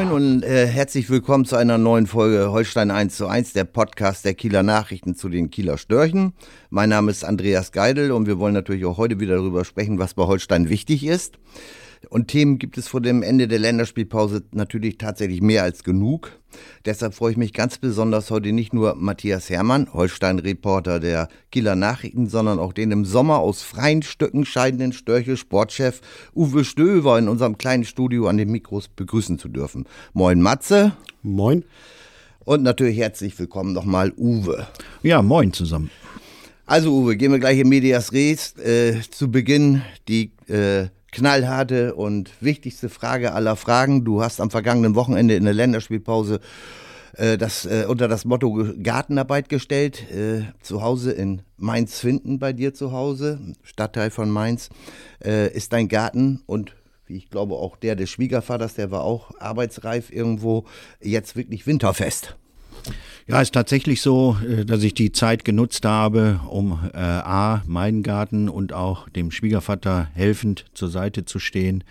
Moin und äh, herzlich willkommen zu einer neuen Folge Holstein 1 zu 1, der Podcast der Kieler Nachrichten zu den Kieler Störchen. Mein Name ist Andreas Geidel und wir wollen natürlich auch heute wieder darüber sprechen, was bei Holstein wichtig ist. Und Themen gibt es vor dem Ende der Länderspielpause natürlich tatsächlich mehr als genug. Deshalb freue ich mich ganz besonders heute nicht nur Matthias Herrmann, Holstein-Reporter der Kieler Nachrichten, sondern auch den im Sommer aus freien Stücken scheidenden Störche-Sportchef Uwe Stöver in unserem kleinen Studio an den Mikros begrüßen zu dürfen. Moin Matze. Moin. Und natürlich herzlich willkommen nochmal Uwe. Ja, moin zusammen. Also Uwe, gehen wir gleich in Medias Res. Äh, zu Beginn die äh, knallharte und wichtigste Frage aller Fragen. Du hast am vergangenen Wochenende in der Länderspielpause äh, das äh, unter das Motto Gartenarbeit gestellt. Äh, zu Hause in Mainz-Finden bei dir zu Hause, Stadtteil von Mainz, äh, ist dein Garten und ich glaube auch der des Schwiegervaters, der war auch arbeitsreif irgendwo, jetzt wirklich winterfest. Ja, ist tatsächlich so, äh, dass ich die Zeit genutzt habe, um äh, A, meinen Garten und auch dem Schwiegervater helfend zur Seite zu stehen,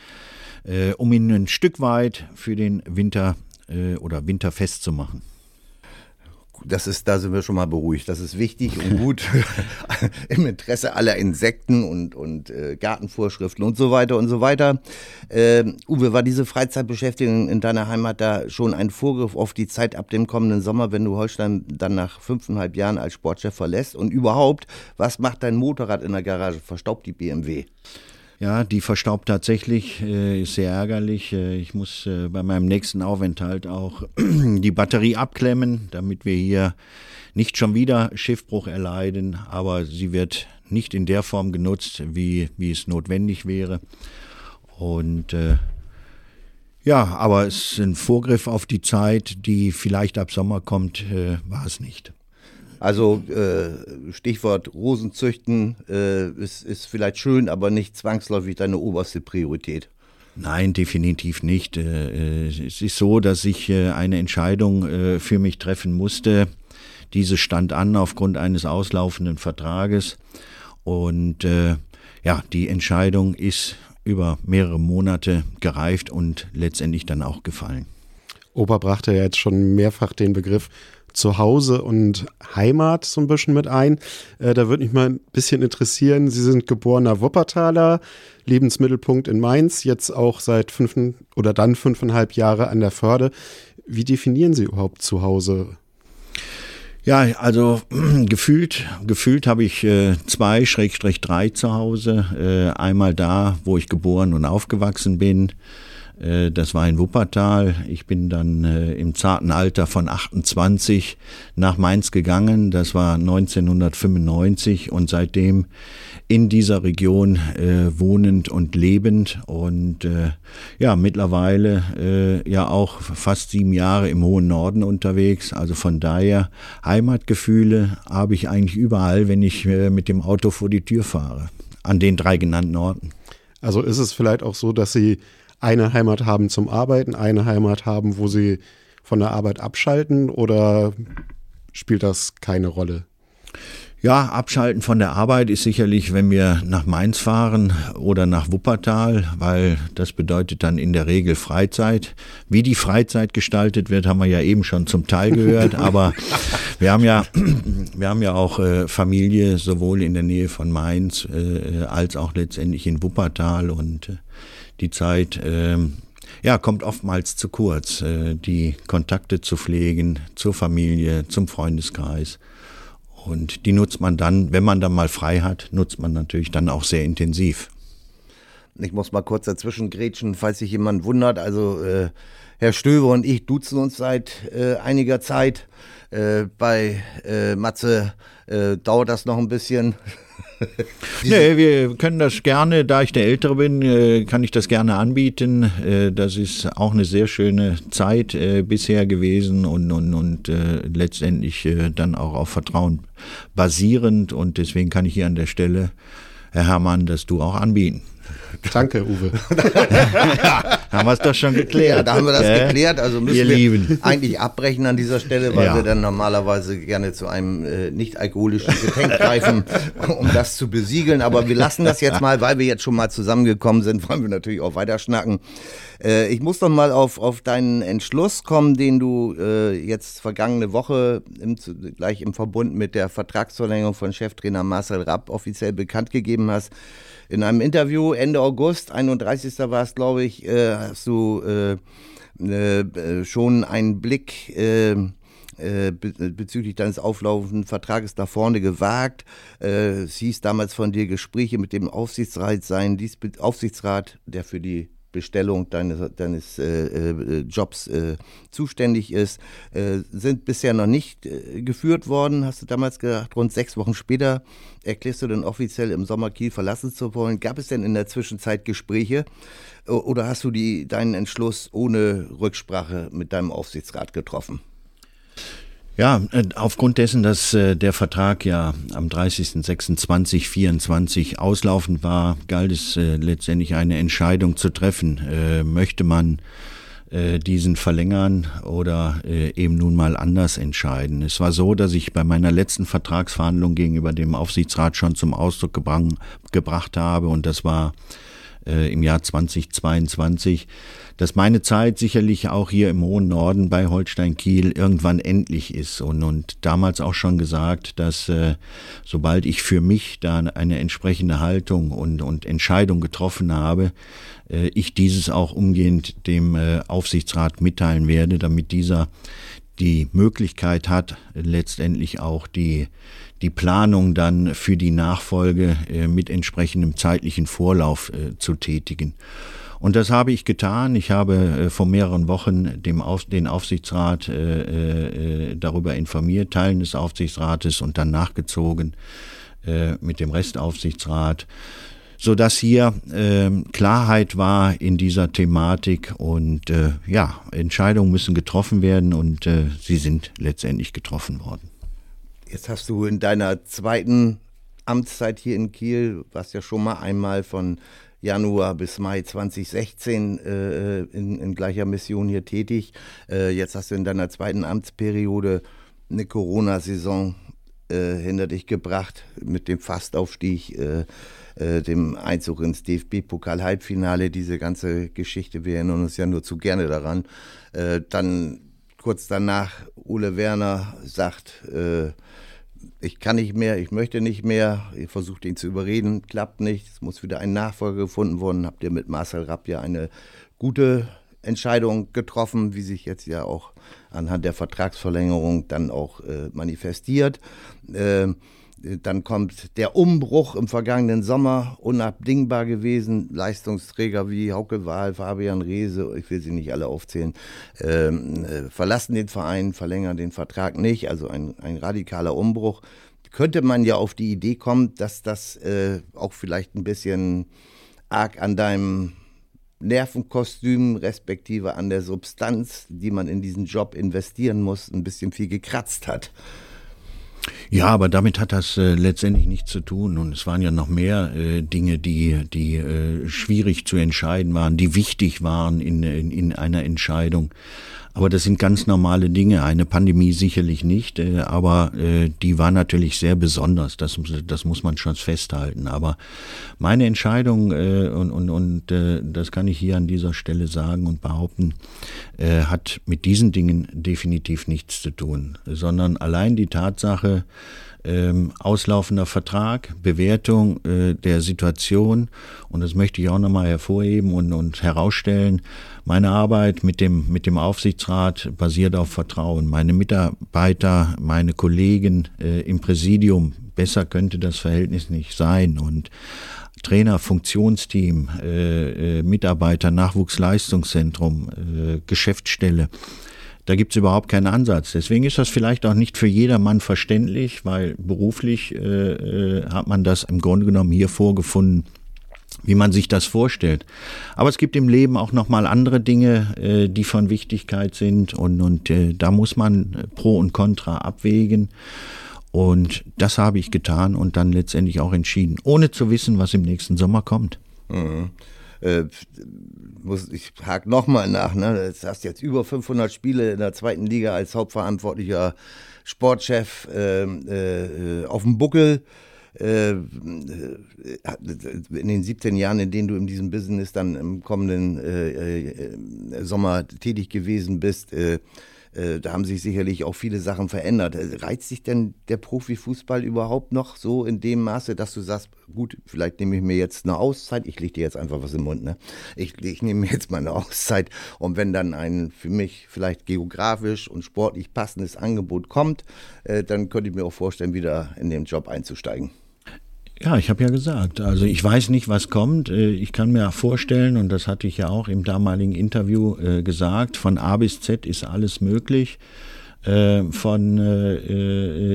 äh, um ihn ein Stück weit für den Winter äh, oder Winterfest zu machen das ist, da sind wir schon mal beruhigt. Das ist wichtig und gut im Interesse aller Insekten und, und äh, Gartenvorschriften und so weiter und so weiter. Äh, Uwe, war diese Freizeitbeschäftigung in deiner Heimat da schon ein Vorgriff auf die Zeit ab dem kommenden Sommer, wenn du Holstein dann nach fünfeinhalb Jahren als Sportchef verlässt? Und überhaupt, was macht dein Motorrad in der Garage? Verstaubt die BMW? Ja, die verstaubt tatsächlich, äh, ist sehr ärgerlich. Äh, ich muss äh, bei meinem nächsten Aufenthalt auch die Batterie abklemmen, damit wir hier nicht schon wieder Schiffbruch erleiden, aber sie wird nicht in der Form genutzt, wie, wie es notwendig wäre. Und äh, ja, aber es ist ein Vorgriff auf die Zeit, die vielleicht ab Sommer kommt, äh, war es nicht. Also äh, Stichwort Rosenzüchten äh, ist, ist vielleicht schön, aber nicht zwangsläufig deine oberste Priorität. Nein, definitiv nicht. Äh, äh, es ist so, dass ich äh, eine Entscheidung für mich treffen musste. Diese stand an aufgrund eines auslaufenden Vertrages. Und ja, die Entscheidung ist über mehrere Monate gereift und letztendlich dann auch gefallen. Opa brachte ja jetzt schon mehrfach den Begriff Zuhause und Heimat so ein bisschen mit ein. Äh, da würde mich mal ein bisschen interessieren. Sie sind geborener Wuppertaler, Lebensmittelpunkt in Mainz, jetzt auch seit fünf oder dann fünfeinhalb Jahre an der Förde. Wie definieren Sie überhaupt Zuhause? Ja, also gefühlt, gefühlt habe ich äh, zwei, Schrägstrich drei zu Hause. Äh, einmal da, wo ich geboren und aufgewachsen bin. Äh, das war in Wuppertal. Ich bin dann äh, im zarten Alter von 28 nach Mainz gegangen. Das war 1995 und seitdem in dieser Region äh, wohnend und lebend und ja mittlerweile ja auch fast sieben Jahre im hohen Norden unterwegs. Also von daher Heimatgefühle habe ich eigentlich überall, wenn ich mit dem Auto vor die Tür fahre, an den drei genannten Orten. Also ist es vielleicht auch so, dass Sie eine Heimat haben zum Arbeiten, eine Heimat haben, wo sie von der Arbeit abschalten oder spielt das keine Rolle? Ja, abschalten von der Arbeit ist sicherlich, wenn wir nach Mainz fahren oder nach Wuppertal, weil das bedeutet dann in der Regel Freizeit. Wie die Freizeit gestaltet wird, haben wir ja eben schon zum Teil gehört, aber wir haben ja, wir haben ja auch äh, Familie sowohl in der Nähe von Mainz äh, als auch letztendlich in Wuppertal und äh, die Zeit ähm, ja, kommt oftmals zu kurz, äh, die Kontakte zu pflegen zur Familie, zum Freundeskreis. Und die nutzt man dann, wenn man dann mal frei hat, nutzt man natürlich dann auch sehr intensiv. Ich muss mal kurz dazwischen grätschen, falls sich jemand wundert. Also äh, Herr Stöwe und ich duzen uns seit äh, einiger Zeit. Äh, bei äh, Matze äh, dauert das noch ein bisschen. nee, wir können das gerne, da ich der Ältere bin, äh, kann ich das gerne anbieten. Äh, das ist auch eine sehr schöne Zeit äh, bisher gewesen und, und, und letztendlich dann auch auf Vertrauen basierend. Und deswegen kann ich hier an der Stelle, Herr Herrmann, das du auch anbieten. Danke, Uwe. ja, haben wir es doch schon geklärt. Ja, da haben wir das äh? geklärt. Also müssen Ihr wir Lieben. eigentlich abbrechen an dieser Stelle, weil ja. wir dann normalerweise gerne zu einem äh, nicht alkoholischen Getränk greifen, um das zu besiegeln. Aber wir lassen das jetzt mal, weil wir jetzt schon mal zusammengekommen sind, wollen wir natürlich auch weiter schnacken. Äh, ich muss noch mal auf, auf deinen Entschluss kommen, den du äh, jetzt vergangene Woche im, gleich im Verbund mit der Vertragsverlängerung von Cheftrainer Marcel Rapp offiziell bekannt gegeben hast. In einem Interview Ende August, 31. war es, glaube ich, äh, hast du äh, äh, schon einen Blick äh, äh, bezüglich deines auflaufenden Vertrages nach vorne gewagt. Äh, es hieß damals von dir Gespräche mit dem Aufsichtsrat sein, dies Aufsichtsrat, der für die Bestellung deines, deines äh, äh, Jobs äh, zuständig ist, äh, sind bisher noch nicht äh, geführt worden, hast du damals gesagt. Rund sechs Wochen später erklärst du dann offiziell im Sommer Kiel verlassen zu wollen. Gab es denn in der Zwischenzeit Gespräche oder hast du die, deinen Entschluss ohne Rücksprache mit deinem Aufsichtsrat getroffen? Ja, äh, aufgrund dessen, dass äh, der Vertrag ja am 30.06.2024 auslaufend war, galt es äh, letztendlich eine Entscheidung zu treffen. Möchte man diesen verlängern oder eben nun mal anders entscheiden. Es war so, dass ich bei meiner letzten Vertragsverhandlung gegenüber dem Aufsichtsrat schon zum Ausdruck gebracht habe und das war im Jahr 2022 dass meine Zeit sicherlich auch hier im hohen Norden bei Holstein Kiel irgendwann endlich ist. Und, und damals auch schon gesagt, dass äh, sobald ich für mich da eine entsprechende Haltung und, und Entscheidung getroffen habe, äh, ich dieses auch umgehend dem äh, Aufsichtsrat mitteilen werde, damit dieser die Möglichkeit hat, letztendlich auch die, die Planung dann für die Nachfolge äh, mit entsprechendem zeitlichen Vorlauf äh, zu tätigen. Und das habe ich getan. Ich habe äh, vor mehreren Wochen dem Auf, den Aufsichtsrat äh, darüber informiert, Teilen des Aufsichtsrates und dann nachgezogen äh, mit dem Restaufsichtsrat so dass hier äh, Klarheit war in dieser Thematik und ja, Entscheidungen müssen getroffen werden und sie sind letztendlich getroffen worden. Jetzt hast du in deiner zweiten Amtszeit hier in Kiel, warst ja schon mal einmal von Januar bis Mai 2016 äh, in, in, gleicher Mission hier tätig. Äh, jetzt hast du in deiner zweiten Amtsperiode eine Corona-Saison äh, hinter dich gebracht mit dem Fastaufstieg, äh, äh, dem Einzug ins DFB-Pokal-Halbfinale. Diese ganze Geschichte, wir erinnern uns ja nur zu gerne daran. Äh, dann kurz danach Ole Werner sagt, ich kann nicht mehr, ich möchte nicht mehr. Ihr versucht ihn zu überreden, klappt nicht. Es muss wieder ein Nachfolger gefunden worden. Habt ihr mit Marcel Rapp ja eine gute Entscheidung getroffen, wie sich jetzt ja auch anhand der Vertragsverlängerung dann auch äh, manifestiert. Äh, dann kommt der Umbruch im vergangenen Sommer, unabdingbar gewesen. Leistungsträger wie Hauke Wahl, Fabian Reese, ich will sie nicht alle aufzählen, ähm, äh, verlassen den Verein, verlängern den Vertrag nicht. Also ein, ein radikaler Umbruch. Könnte man ja auf die Idee kommen, dass das äh, auch vielleicht ein bisschen arg an deinem Nervenkostüm, respektive an der Substanz, die man in diesen Job investieren muss, ein bisschen viel gekratzt hat. Ja, aber damit hat das äh, letztendlich nichts zu tun. Und es waren ja noch mehr äh, Dinge, die, die äh, schwierig zu entscheiden waren, die wichtig waren in, in, in einer Entscheidung. Aber das sind ganz normale Dinge. Eine Pandemie sicherlich nicht, äh, aber äh, die war natürlich sehr besonders. Das, das muss man schon festhalten. Aber meine Entscheidung, äh, und, und, und äh, das kann ich hier an dieser Stelle sagen und behaupten, äh, hat mit diesen Dingen definitiv nichts zu tun, sondern allein die Tatsache, ähm, auslaufender Vertrag, Bewertung äh, der Situation. Und das möchte ich auch nochmal hervorheben und, und herausstellen. Meine Arbeit mit dem, mit dem Aufsichtsrat basiert auf Vertrauen. Meine Mitarbeiter, meine Kollegen äh, im Präsidium, besser könnte das Verhältnis nicht sein. Und Trainer, Funktionsteam, äh, äh, Mitarbeiter, Nachwuchsleistungszentrum, äh, Geschäftsstelle Da gibt es überhaupt keinen Ansatz. Deswegen ist das vielleicht auch nicht für jedermann verständlich, weil beruflich äh, äh, hat man das im Grunde genommen hier vorgefunden, wie man sich das vorstellt. Aber es gibt im Leben auch nochmal andere Dinge, äh, die von Wichtigkeit sind und, und äh, da muss man Pro und Contra abwägen. Und das habe ich getan und dann letztendlich auch entschieden, ohne zu wissen, was im nächsten Sommer kommt. Mhm. Äh, muss, ich hake nochmal nach, ne? Du hast jetzt über 500 Spiele in der zweiten Liga als hauptverantwortlicher Sportchef äh, äh, auf dem Buckel. Äh, in den 17 Jahren, in denen du in diesem Business dann im kommenden äh, äh, Sommer tätig gewesen bist, äh, da haben sich sicherlich auch viele Sachen verändert. Äh, reizt sich denn der Profifußball überhaupt noch so in dem Maße, dass du sagst, gut, vielleicht nehme ich mir jetzt eine Auszeit, ich lege dir jetzt einfach was im Mund, ne? Ich, ich nehme mir jetzt mal eine Auszeit und wenn dann ein für mich vielleicht geografisch und sportlich passendes Angebot kommt, äh, dann könnte ich mir auch vorstellen, wieder in den Job einzusteigen. Ja, ich habe ja gesagt, also ich weiß nicht, was kommt. Äh, ich kann mir vorstellen, und das hatte ich ja auch im damaligen Interview äh, gesagt, von A bis Z ist alles möglich. Äh, von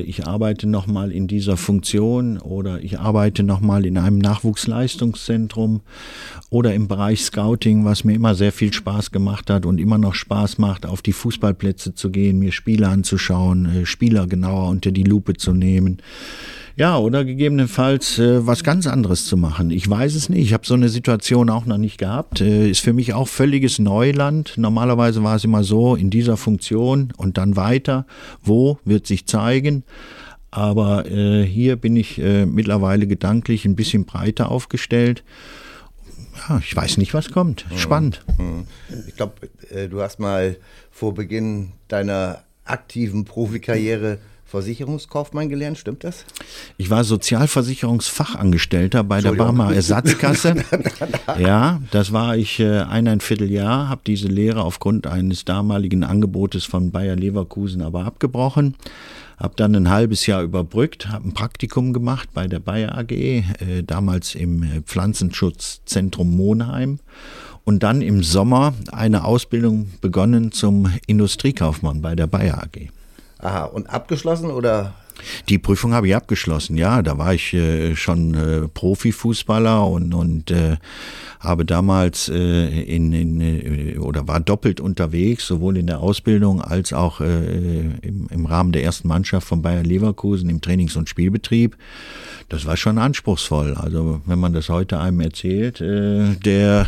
ich arbeite nochmal in dieser Funktion oder ich arbeite nochmal in einem Nachwuchsleistungszentrum oder im Bereich Scouting, was mir immer sehr viel Spaß gemacht hat und immer noch Spaß macht, auf die Fußballplätze zu gehen, mir Spiele anzuschauen, Spieler genauer unter die Lupe zu nehmen. Ja, oder gegebenenfalls äh, was ganz anderes zu machen. Ich weiß es nicht. Ich habe so eine Situation auch noch nicht gehabt. Äh, ist für mich auch völliges Neuland. Normalerweise war es immer so, in dieser Funktion und dann weiter. Wo wird sich zeigen? Aber äh, hier bin ich äh, mittlerweile gedanklich ein bisschen breiter aufgestellt. Ja, ich weiß nicht, was kommt. Mhm. Spannend. Mhm. Ich glaube, äh, du hast mal vor Beginn deiner aktiven Profikarriere Versicherungskaufmann gelernt, stimmt das? Ich war Sozialversicherungsfachangestellter bei der Barmer Ersatzkasse. ja, das war ich äh, eineinviertel Jahr, habe diese Lehre aufgrund eines damaligen Angebotes von Bayer Leverkusen aber abgebrochen. Habe dann ein halbes Jahr überbrückt, habe ein Praktikum gemacht bei der Bayer AG, äh, damals im äh, Pflanzenschutzzentrum Monheim und dann im Sommer eine Ausbildung begonnen zum Industriekaufmann bei der Bayer AG. Aha, und abgeschlossen oder? Die Prüfung habe ich abgeschlossen, ja. Da war ich äh, schon äh, Profifußballer und, und äh, habe damals äh, in, in äh, oder war doppelt unterwegs, sowohl in der Ausbildung als auch äh, im, im Rahmen der ersten Mannschaft von Bayer Leverkusen im Trainings- und Spielbetrieb. Das war schon anspruchsvoll. Also wenn man das heute einem erzählt, äh, der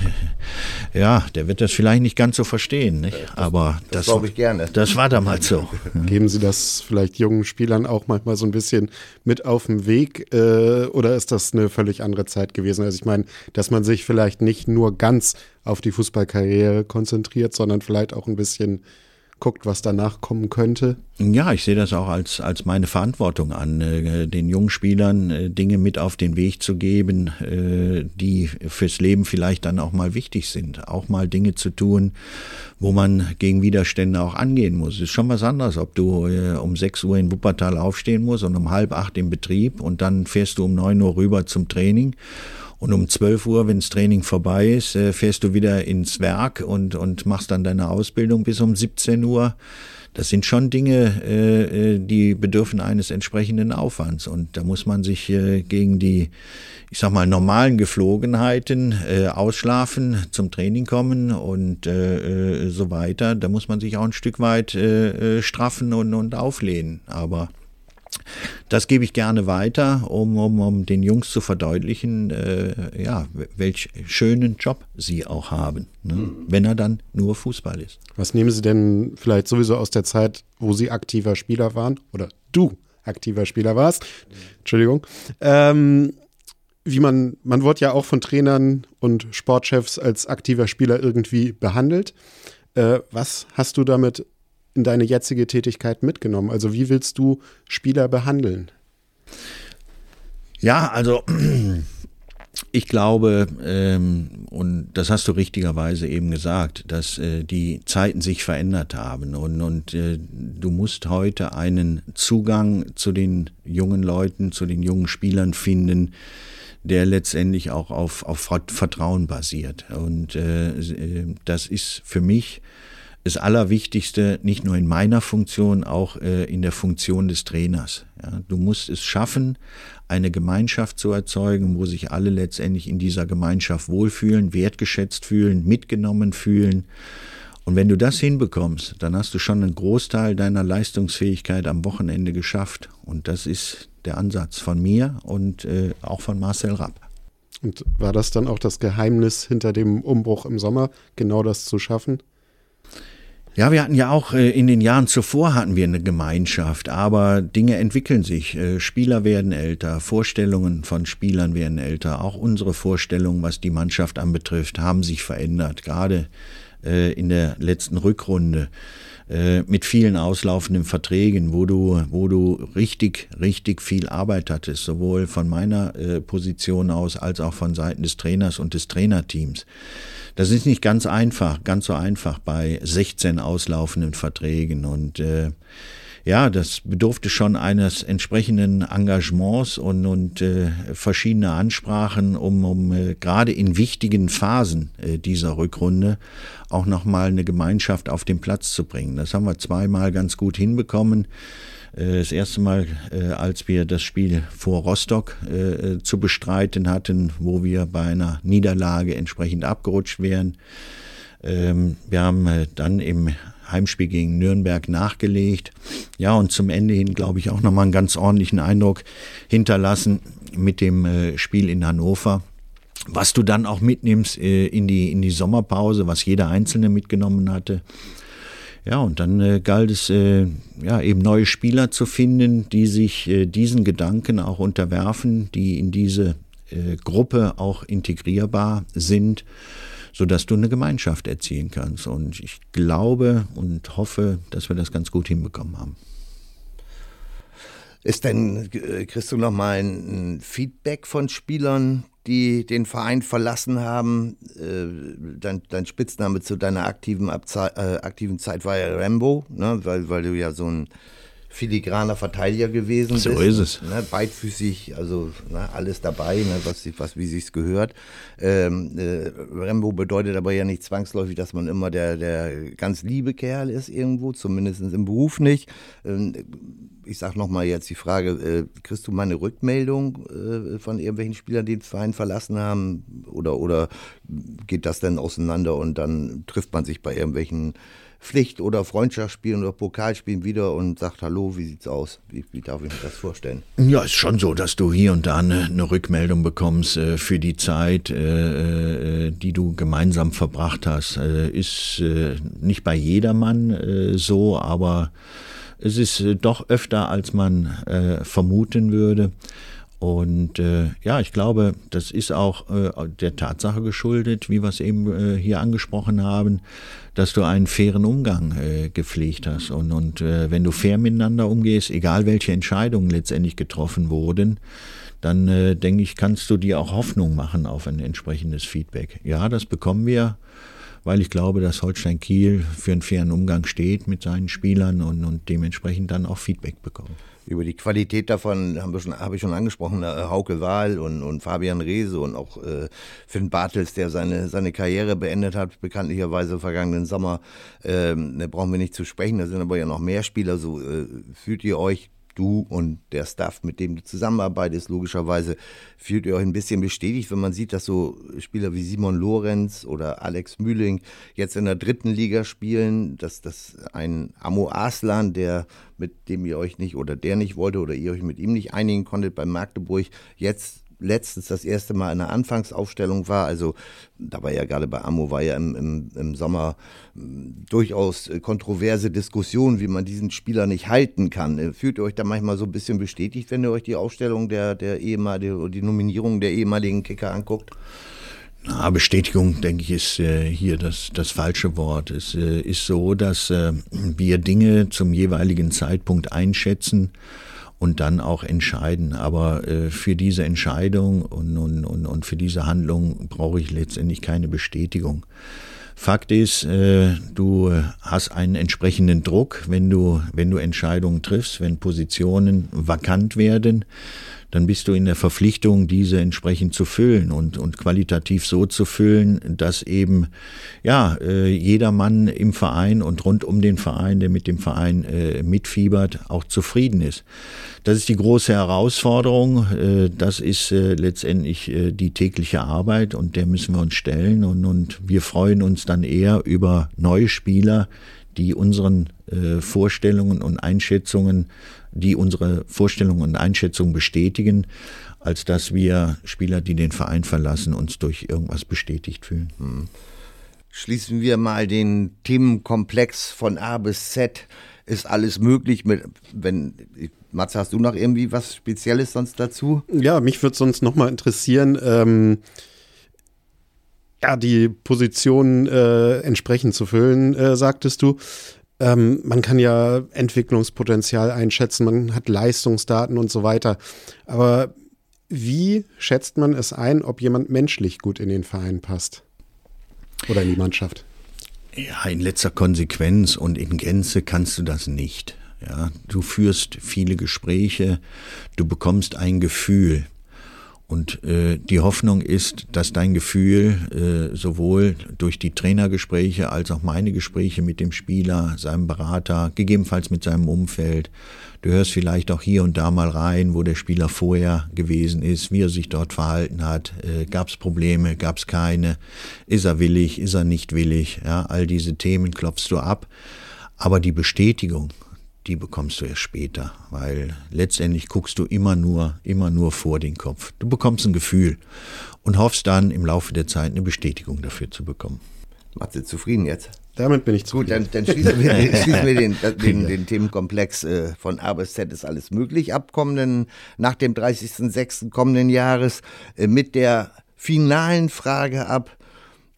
ja, der wird das vielleicht nicht ganz so verstehen. Nicht? Aber das, das glaube ich gerne. Das war damals so. Geben Sie das vielleicht jungen Spielern auch manchmal so ein bisschen mit auf den Weg äh, oder ist das eine völlig andere Zeit gewesen? Also ich meine, dass man sich vielleicht nicht nur ganz auf die Fußballkarriere konzentriert, sondern vielleicht auch ein bisschen guckt, was danach kommen könnte? Ja, ich sehe das auch als, als meine Verantwortung an, äh, den jungen Spielern äh, Dinge mit auf den Weg zu geben, äh, die fürs Leben vielleicht dann auch mal wichtig sind. Auch mal Dinge zu tun, wo man gegen Widerstände auch angehen muss. ist schon was anderes, ob du um 6 Uhr in Wuppertal aufstehen musst und um halb acht im Betrieb und dann fährst du um 9 Uhr rüber zum Training und um 12 Uhr, wenn das Training vorbei ist, äh, fährst du wieder ins Werk und, und machst dann deine Ausbildung bis um 17 Uhr. Das sind schon Dinge, äh, äh, die bedürfen eines entsprechenden Aufwands. Und da muss man sich gegen die, ich sag mal, normalen Geflogenheiten ausschlafen, zum Training kommen und so weiter. Da muss man sich auch ein Stück weit straffen und, und auflehnen. Aber das gebe ich gerne weiter, um, um, um den Jungs zu verdeutlichen, äh, ja, welch schönen Job sie auch haben, ne? mhm. wenn er dann nur Fußball ist. Was nehmen Sie denn vielleicht sowieso aus der Zeit, wo Sie aktiver Spieler waren oder du aktiver Spieler warst? Entschuldigung. Ähm, wie man, man wird ja auch von Trainern und Sportchefs als aktiver Spieler irgendwie behandelt. Äh, was hast du damit in deine jetzige Tätigkeit mitgenommen? Also wie willst du Spieler behandeln? Ja, also ich glaube, ähm, und das hast du richtigerweise eben gesagt, dass äh, die Zeiten sich verändert haben und, und äh, du musst heute einen Zugang zu den jungen Leuten, zu den jungen Spielern finden, der letztendlich auch auf, auf Vertrauen basiert. Und äh, äh das ist für mich das Allerwichtigste, nicht nur in meiner Funktion, auch äh, in der Funktion des Trainers. Ja, du musst es schaffen, eine Gemeinschaft zu erzeugen, wo sich alle letztendlich in dieser Gemeinschaft wohlfühlen, wertgeschätzt fühlen, mitgenommen fühlen. Und wenn du das hinbekommst, dann hast du schon einen Großteil deiner Leistungsfähigkeit am Wochenende geschafft. Und das ist der Ansatz von mir und äh, auch von Marcel Rapp. Und war das dann auch das Geheimnis hinter dem Umbruch im Sommer, genau das zu schaffen? Ja, wir hatten ja auch äh, in den Jahren zuvor hatten wir eine Gemeinschaft, aber Dinge entwickeln sich. Äh, Spieler werden älter, Vorstellungen von Spielern werden älter. Auch unsere Vorstellungen, was die Mannschaft anbetrifft, haben sich verändert. Gerade äh, in der letzten Rückrunde mit vielen auslaufenden Verträgen, wo du, wo du richtig, richtig viel Arbeit hattest, sowohl von meiner Position aus als auch von Seiten des Trainers und des Trainerteams. Das ist nicht ganz einfach, ganz so einfach bei 16 auslaufenden Verträgen und äh, ja, das bedurfte schon eines entsprechenden Engagements und, und äh, verschiedener Ansprachen, um, um äh, gerade in wichtigen Phasen äh, dieser Rückrunde auch nochmal eine Gemeinschaft auf den Platz zu bringen. Das haben wir zweimal ganz gut hinbekommen. Äh, das erste Mal, äh, als wir das Spiel vor Rostock äh, zu bestreiten hatten, wo wir bei einer Niederlage entsprechend abgerutscht wären. Ähm, wir haben dann im Heimspiel gegen Nürnberg nachgelegt. Ja, und zum Ende hin, glaube ich, auch nochmal einen ganz ordentlichen Eindruck hinterlassen mit dem Spiel in Hannover. Was du dann auch mitnimmst in, die, in die Sommerpause, was jeder Einzelne mitgenommen hatte. Ja, und dann äh, galt es, äh, ja, eben neue Spieler zu finden, die sich äh, diesen Gedanken auch unterwerfen, die in diese äh, Gruppe auch integrierbar sind, sodass du eine Gemeinschaft erzielen kannst. Und ich glaube und hoffe, dass wir das ganz gut hinbekommen haben. Ist denn, äh, kriegst du noch mal ein Feedback von Spielern, die den Verein verlassen haben. Äh, dein, dein, Spitzname zu deiner aktiven, Abzei äh, aktiven Zeit war ja Rambo, ne? weil, weil du ja so ein filigraner Verteidiger gewesen so bist. So ist es. Ne? Beidfüßig, also ne? alles dabei, ne? was, was wie sich's gehört. Ähm, äh, Rambo bedeutet aber ja nicht zwangsläufig, dass man immer der, der ganz liebe Kerl ist irgendwo, zumindest im Beruf nicht. Ähm, ich sag nochmal jetzt die Frage, äh, kriegst du mal eine Rückmeldung äh, von irgendwelchen Spielern, die den Verein verlassen haben? Oder, oder geht das dann auseinander und dann trifft man sich bei irgendwelchen Pflicht- oder Freundschaftsspielen oder Pokalspielen wieder und sagt, hallo, wie sieht's aus? Wie, wie darf ich mir das vorstellen? Ja, ist schon so, dass du hier und da eine, eine Rückmeldung bekommst äh, für die Zeit, äh, äh die du gemeinsam verbracht hast. Äh, ist äh, nicht bei jedermann äh, so, aber es ist doch öfter, als man vermuten würde. Und äh, ja, ich glaube, das ist auch äh, der Tatsache geschuldet, wie wir es eben äh, hier angesprochen haben, dass du einen fairen Umgang äh, gepflegt hast. Und, und äh, wenn du fair miteinander umgehst, egal welche Entscheidungen letztendlich getroffen wurden, dann äh, denke ich, kannst du dir auch Hoffnung machen auf ein entsprechendes Feedback. Ja, das bekommen wir, weil ich glaube, dass Holstein Kiel für einen fairen Umgang steht mit seinen Spielern und, und dementsprechend dann auch Feedback bekommt über die Qualität davon haben wir schon, habe ich schon angesprochen, äh, Hauke Wahl und, und Fabian Reese und auch äh, Finn Bartels, der seine, seine Karriere beendet hat, bekanntlicherweise vergangenen Sommer. Ähm, da brauchen wir nicht zu sprechen, da sind aber ja noch mehr Spieler. So äh, fühlt ihr euch du und der Staff, mit dem du zusammenarbeitest, logischerweise fühlt ihr euch ein bisschen bestätigt, wenn man sieht, dass so Spieler wie Simon Lorenz oder Alex Mühling jetzt in der dritten Liga spielen, dass das ein Amo Aslan, der mit dem ihr euch nicht oder der nicht wollte oder ihr euch mit ihm nicht einigen konntet bei Magdeburg, jetzt letztens das erste Mal in der Anfangsaufstellung war. Also da war ja gerade bei Amo war ja im, im, im Sommer hm, durchaus äh, kontroverse Diskussion, wie man diesen Spieler nicht halten kann. Äh, fühlt ihr euch da manchmal so ein bisschen bestätigt, wenn ihr euch die Aufstellung der, der ehemaligen, die Nominierung der ehemaligen Kicker anguckt? Na, Bestätigung, denke ich, ist äh, hier das, das falsche Wort. Es äh, ist so, dass äh, wir Dinge zum jeweiligen Zeitpunkt einschätzen und dann auch entscheiden. Aber äh, für diese Entscheidung und, und, und, und für diese Handlung brauche ich letztendlich keine Bestätigung. Fakt ist, äh, du hast einen entsprechenden Druck, wenn du, wenn du Entscheidungen triffst, wenn Positionen vakant werden dann bist du in der Verpflichtung, diese entsprechend zu füllen und, und qualitativ so zu füllen, dass eben ja äh, jeder Mann im Verein und rund um den Verein, der mit dem Verein äh, mitfiebert, auch zufrieden ist. Das ist die große Herausforderung. Äh, das ist äh, letztendlich äh, die tägliche Arbeit und der müssen wir uns stellen und, und wir freuen uns dann eher über neue Spieler, die unseren äh, Vorstellungen und Einschätzungen, die unsere Vorstellungen und Einschätzungen bestätigen, als dass wir Spieler, die den Verein verlassen, uns durch irgendwas bestätigt fühlen. Hm. Schließen wir mal den Themenkomplex von A bis Z. Ist alles möglich mit, wenn, Matze, hast du noch irgendwie was Spezielles sonst dazu? Ja, mich würde sonst noch mal interessieren, ähm, ja, die Position äh, entsprechend zu füllen, äh, sagtest du. Ähm, man kann ja Entwicklungspotenzial einschätzen, man hat Leistungsdaten und so weiter. Aber wie schätzt man es ein, ob jemand menschlich gut in den Verein passt? Oder in die Mannschaft? Ja, in letzter Konsequenz und in Gänze kannst du das nicht. Ja, du führst viele Gespräche, du bekommst ein Gefühl. Und äh, die Hoffnung ist, dass dein Gefühl äh, sowohl durch die Trainergespräche als auch meine Gespräche mit dem Spieler, seinem Berater, gegebenenfalls mit seinem Umfeld, du hörst vielleicht auch hier und da mal rein, wo der Spieler vorher gewesen ist, wie er sich dort verhalten hat, äh, gab es Probleme, gab es keine, ist er willig, ist er nicht willig, ja, all diese Themen klopfst du ab. Aber die Bestätigung, die bekommst du erst später, weil letztendlich guckst du immer nur, immer nur vor den Kopf. Du bekommst ein Gefühl und hoffst dann im Laufe der Zeit eine Bestätigung dafür zu bekommen. Matze, zufrieden jetzt? Damit bin ich zufrieden. Gut, dann, dann schließen wir, schließen wir den, den, den, Themenkomplex äh, von A bis Z ist alles möglich ab kommenden, nach dem 30.06. kommenden Jahres äh, mit der finalen Frage ab.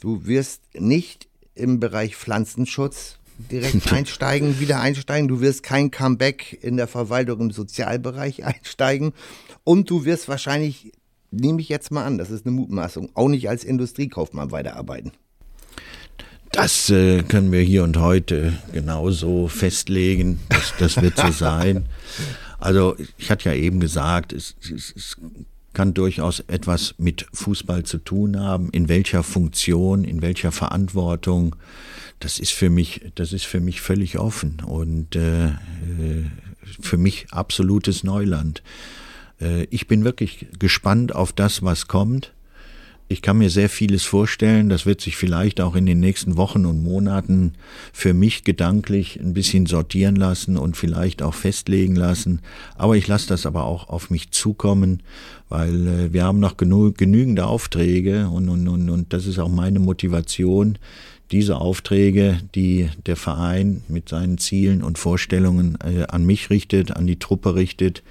Du wirst nicht im Bereich Pflanzenschutz direkt einsteigen, wieder einsteigen. Du wirst kein Comeback in der Verwaltung im Sozialbereich einsteigen. Und du wirst wahrscheinlich, nehme ich jetzt mal an, das ist eine Mutmaßung, auch nicht als Industriekaufmann weiterarbeiten. Das äh, können wir hier und heute genauso festlegen. Das, das wird so sein. Also ich hatte ja eben gesagt, es, es, es kann durchaus etwas mit Fußball zu tun haben. In welcher Funktion, in welcher Verantwortung das ist für mich, das ist für mich völlig offen und äh, äh, für mich absolutes Neuland. Äh, ich bin wirklich gespannt auf das, was kommt. Ich kann mir sehr vieles vorstellen. Das wird sich vielleicht auch in den nächsten Wochen und Monaten für mich gedanklich ein bisschen sortieren lassen und vielleicht auch festlegen lassen. Aber ich lasse das aber auch auf mich zukommen, weil äh, wir haben noch genug, genügende Aufträge und, und, und, und das ist auch meine Motivation, diese Aufträge, die der Verein mit seinen Zielen und Vorstellungen äh, an mich richtet, an die Truppe richtet,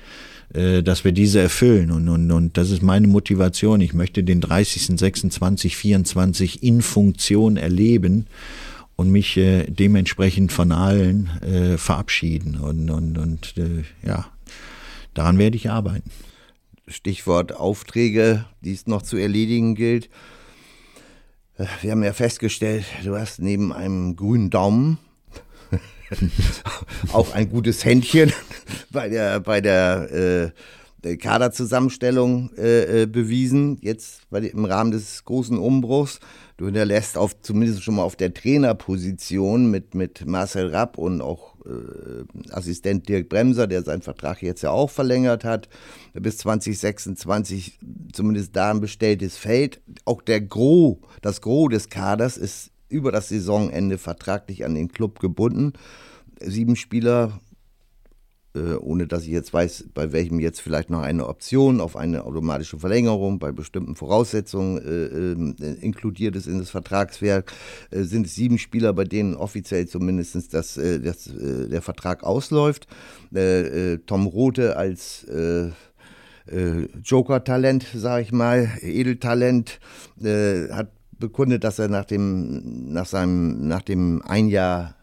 äh, dass wir diese erfüllen. Und, und, und das ist meine Motivation. Ich möchte den 30.06.2024 in Funktion erleben und mich äh, dementsprechend von allen äh, verabschieden. Und, und, und äh, ja, daran werde ich arbeiten. Stichwort Aufträge, die es noch zu erledigen gilt. Wir haben ja festgestellt, du hast neben einem grünen Daumen auch ein gutes Händchen bei der, bei der äh, Kaderzusammenstellung äh, äh, bewiesen, jetzt bei, im Rahmen des großen Umbruchs. Du hinterlässt auf, zumindest schon mal auf der Trainerposition mit, mit Marcel Rapp und auch Assistent Dirk Bremser, der seinen Vertrag jetzt ja auch verlängert hat, bis 2026 zumindest da ein bestelltes Feld. Auch der Gros, das Gros des Kaders ist über das Saisonende vertraglich an den Club gebunden. Sieben Spieler äh, ohne dass ich jetzt weiß, bei welchem jetzt vielleicht noch eine Option auf eine automatische Verlängerung bei bestimmten Voraussetzungen äh, äh, inkludiert ist in das Vertragswerk, äh, sind es sieben Spieler, bei denen offiziell zumindest das, äh, das äh, der Vertrag ausläuft. Tom Rote als Joker-Talent, sage ich mal, Edeltalent, hat bekundet, dass er nach dem, nach seinem, nach dem ein Jahr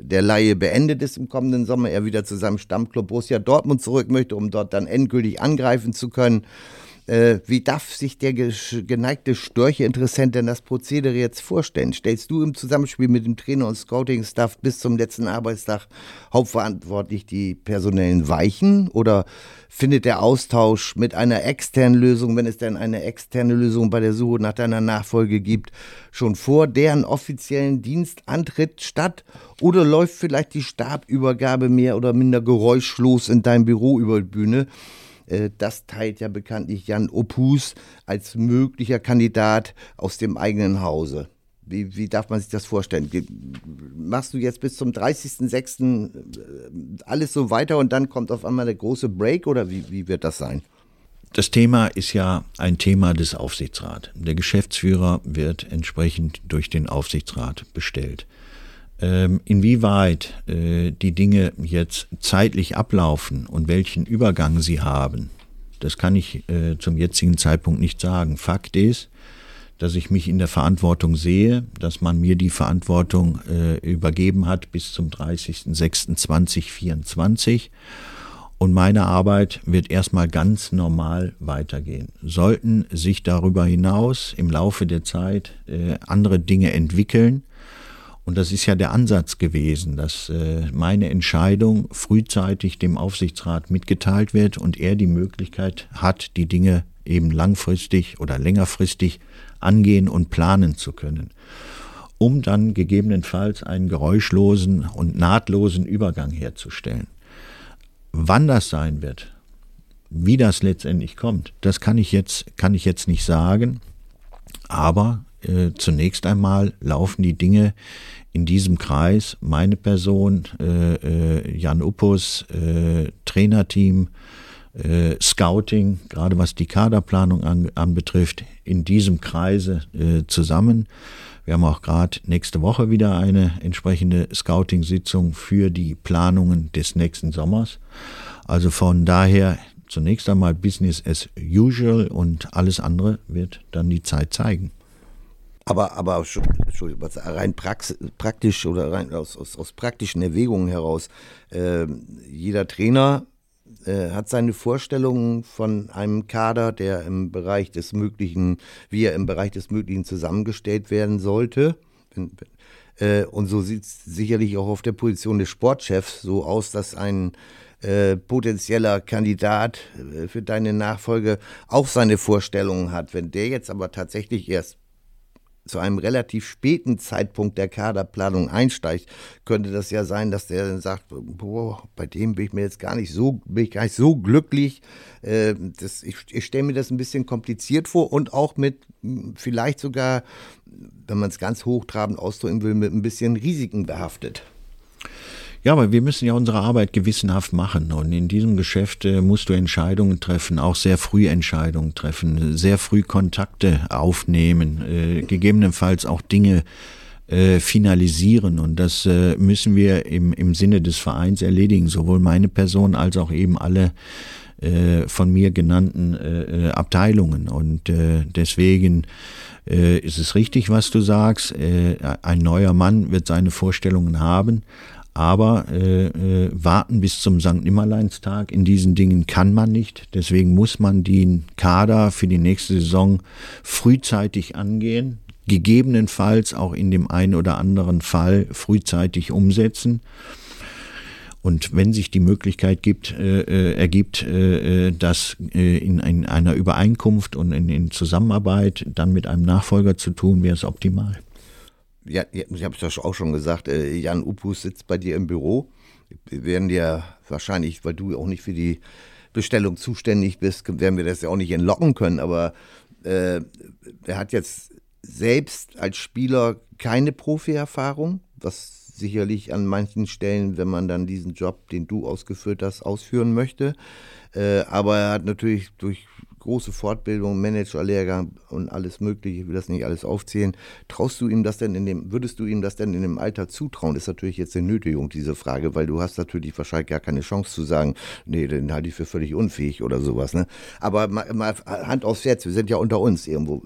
der Laie beendet ist im kommenden Sommer, er wieder zu seinem Stammclub Borussia Dortmund zurück möchte, um dort dann endgültig angreifen zu können. Äh, wie darf sich der geneigte Störche-Interessent denn das Prozedere jetzt vorstellen? Stellst du im Zusammenspiel mit dem Trainer und Scouting-Staff bis zum letzten Arbeitstag hauptverantwortlich die personellen Weichen oder findet der Austausch mit einer externen Lösung, wenn es denn eine externe Lösung bei der Suche nach deiner Nachfolge gibt, schon vor deren offiziellen Dienstantritt statt? Oder läuft vielleicht die Stabübergabe mehr oder minder geräuschlos in deinem Büro über die Bühne? Äh, das teilt ja bekanntlich Jan Opus als möglicher Kandidat aus dem eigenen Hause. Wie, wie, darf man sich das vorstellen? Machst du jetzt bis zum 30.06. Äh, alles so weiter und dann kommt auf einmal der große Break oder wie, wie wird das sein? Das Thema ist ja ein Thema des Aufsichtsrats. Der Geschäftsführer wird entsprechend durch den Aufsichtsrat bestellt. Ähm, inwieweit äh, die Dinge jetzt zeitlich ablaufen und welchen Übergang sie haben, das kann ich äh, zum jetzigen Zeitpunkt nicht sagen. Fakt ist, dass ich mich in der Verantwortung sehe, dass man mir die Verantwortung äh, übergeben hat bis zum 30.06.2024 und meine Arbeit wird erstmal ganz normal weitergehen. Sollten sich darüber hinaus im Laufe der Zeit andere Dinge entwickeln, und das ist ja der Ansatz gewesen, dass äh, meine Entscheidung frühzeitig dem Aufsichtsrat mitgeteilt wird und er die Möglichkeit hat, die Dinge eben langfristig oder längerfristig angehen und planen zu können, um dann gegebenenfalls einen geräuschlosen und nahtlosen Übergang herzustellen. Wann das sein wird, wie das letztendlich kommt, das kann ich jetzt, kann ich jetzt nicht sagen. Aber äh, zunächst einmal laufen die Dinge in diesem Kreis, meine Person, äh, äh, Jan Uppus, äh, Trainerteam, Scouting, gerade was die Kaderplanung an, anbetrifft, in diesem Kreise zusammen. Wir haben auch gerade nächste Woche wieder eine entsprechende Scouting-Sitzung für die Planungen des nächsten Sommers. Also von daher zunächst einmal Business as usual und alles andere wird dann die Zeit zeigen. Aber, aber Entschuldigung, rein praktisch oder rein aus, aus, aus praktischen Erwägungen heraus, äh, jeder Trainer äh, hat seine Vorstellungen von einem Kader, der im Bereich des Möglichen, wie er im Bereich des Möglichen zusammengestellt werden sollte. Äh, und so sieht es sicherlich auch auf der Position des Sportchefs so aus, dass ein äh, potenzieller Kandidat äh, für deine Nachfolge auch seine Vorstellungen hat. Wenn der jetzt aber tatsächlich erst zu einem relativ späten Zeitpunkt der Kaderplanung einsteigt, könnte das ja sein, dass der dann sagt, boah, bei dem bin ich mir jetzt gar nicht so, bin ich gar nicht so glücklich. Äh, das, ich, ich stelle mir das ein bisschen kompliziert vor und auch mit vielleicht sogar, wenn man es ganz hochtrabend ausdrücken will, mit ein bisschen Risiken behaftet. Ja, aber wir müssen ja unsere Arbeit gewissenhaft machen. Und in diesem Geschäft äh, musst du Entscheidungen treffen, auch sehr früh Entscheidungen treffen, sehr früh Kontakte aufnehmen, äh, gegebenenfalls auch Dinge äh, finalisieren. Und das äh, müssen wir im, im Sinne des Vereins erledigen, sowohl meine Person als auch eben alle äh, von mir genannten äh, Abteilungen. Und deswegen ist es richtig, was du sagst. ein neuer Mann wird seine Vorstellungen haben, aber äh, äh, warten bis zum St. Nimmerleinstag in diesen Dingen kann man nicht. Deswegen muss man den Kader für die nächste Saison frühzeitig angehen, gegebenenfalls auch in dem einen oder anderen Fall frühzeitig umsetzen. Und wenn sich die Möglichkeit gibt, äh, äh ergibt, äh, äh, das äh, in, in, einer Übereinkunft und in, in Zusammenarbeit dann mit einem Nachfolger zu tun, wäre es optimal ja, ich habe es auch schon gesagt, äh, Jan Upus sitzt bei dir im Büro. Wir werden dir wahrscheinlich, weil du auch nicht für die Bestellung zuständig bist, werden wir das ja auch nicht entlocken können. Aber äh, er hat jetzt selbst als Spieler keine Profi-Erfahrung, was sicherlich an manchen Stellen, wenn man dann diesen Job, den du ausgeführt hast, ausführen möchte. Äh, aber er hat natürlich durch große Fortbildung, Managerlehrgang und alles Mögliche, ich will das nicht alles aufzählen. Traust du ihm das denn in dem, würdest du ihm das denn in dem Alter zutrauen? Das ist natürlich jetzt eine Nötigung, diese Frage, weil du hast natürlich wahrscheinlich gar keine Chance zu sagen, nee, den halte ich für völlig unfähig oder sowas. Ne? Aber mal, mal Hand aufs Herz, wir sind ja unter uns irgendwo.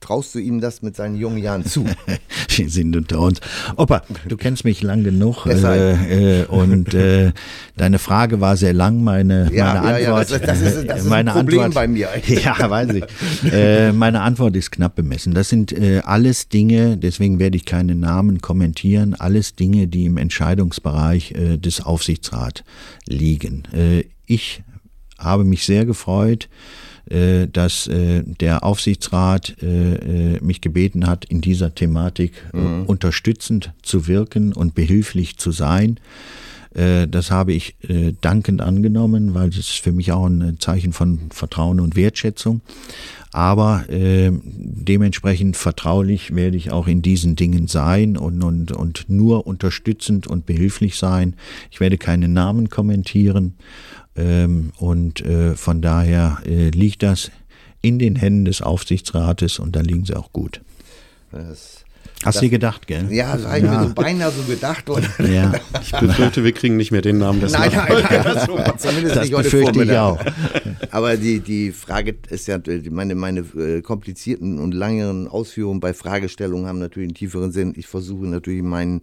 Traust du ihm das mit seinen jungen Jahren zu? Wir sind unter uns. Opa, du kennst mich lang genug äh, äh, und äh, deine Frage war sehr lang. Meine, Ja, meine ja, ja, Antwort, das- das ist- das ist ein meine Problem Antwort, bei mir. Ja, weiß ich. Äh, meine Antwort ist knapp bemessen. Das sind äh, alles Dinge, deswegen werde ich keine Namen kommentieren, alles Dinge, die im Entscheidungsbereich des Aufsichtsrats liegen. Ich habe mich sehr gefreut, dass äh, der Aufsichtsrat äh, äh, mich gebeten hat, in dieser Thematik äh, unterstützend zu wirken und behilflich zu sein. Äh, Das habe ich äh, dankend angenommen, weil das ist für mich auch ein Zeichen von Vertrauen und Wertschätzung. Aber äh, dementsprechend vertraulich werde ich auch in diesen Dingen sein und, und, und nur unterstützend und behilflich sein. Ich werde keine Namen kommentieren. Ähm, und äh, von daher äh, liegt das in den Händen des Aufsichtsrates und da liegen sie auch gut. Das, Hast du dir gedacht, gell? ja, das habe ich mir so beinahe so gedacht. Und Ja, Ich befürchte, wir kriegen nicht mehr den Namen des nein, nein, nein, zumindest das nicht heute befürchte ich auch. Aber die, die Frage ist ja, meine, meine äh, komplizierten und langeren Ausführungen bei Fragestellungen haben natürlich einen tieferen Sinn. Ich versuche natürlich meinen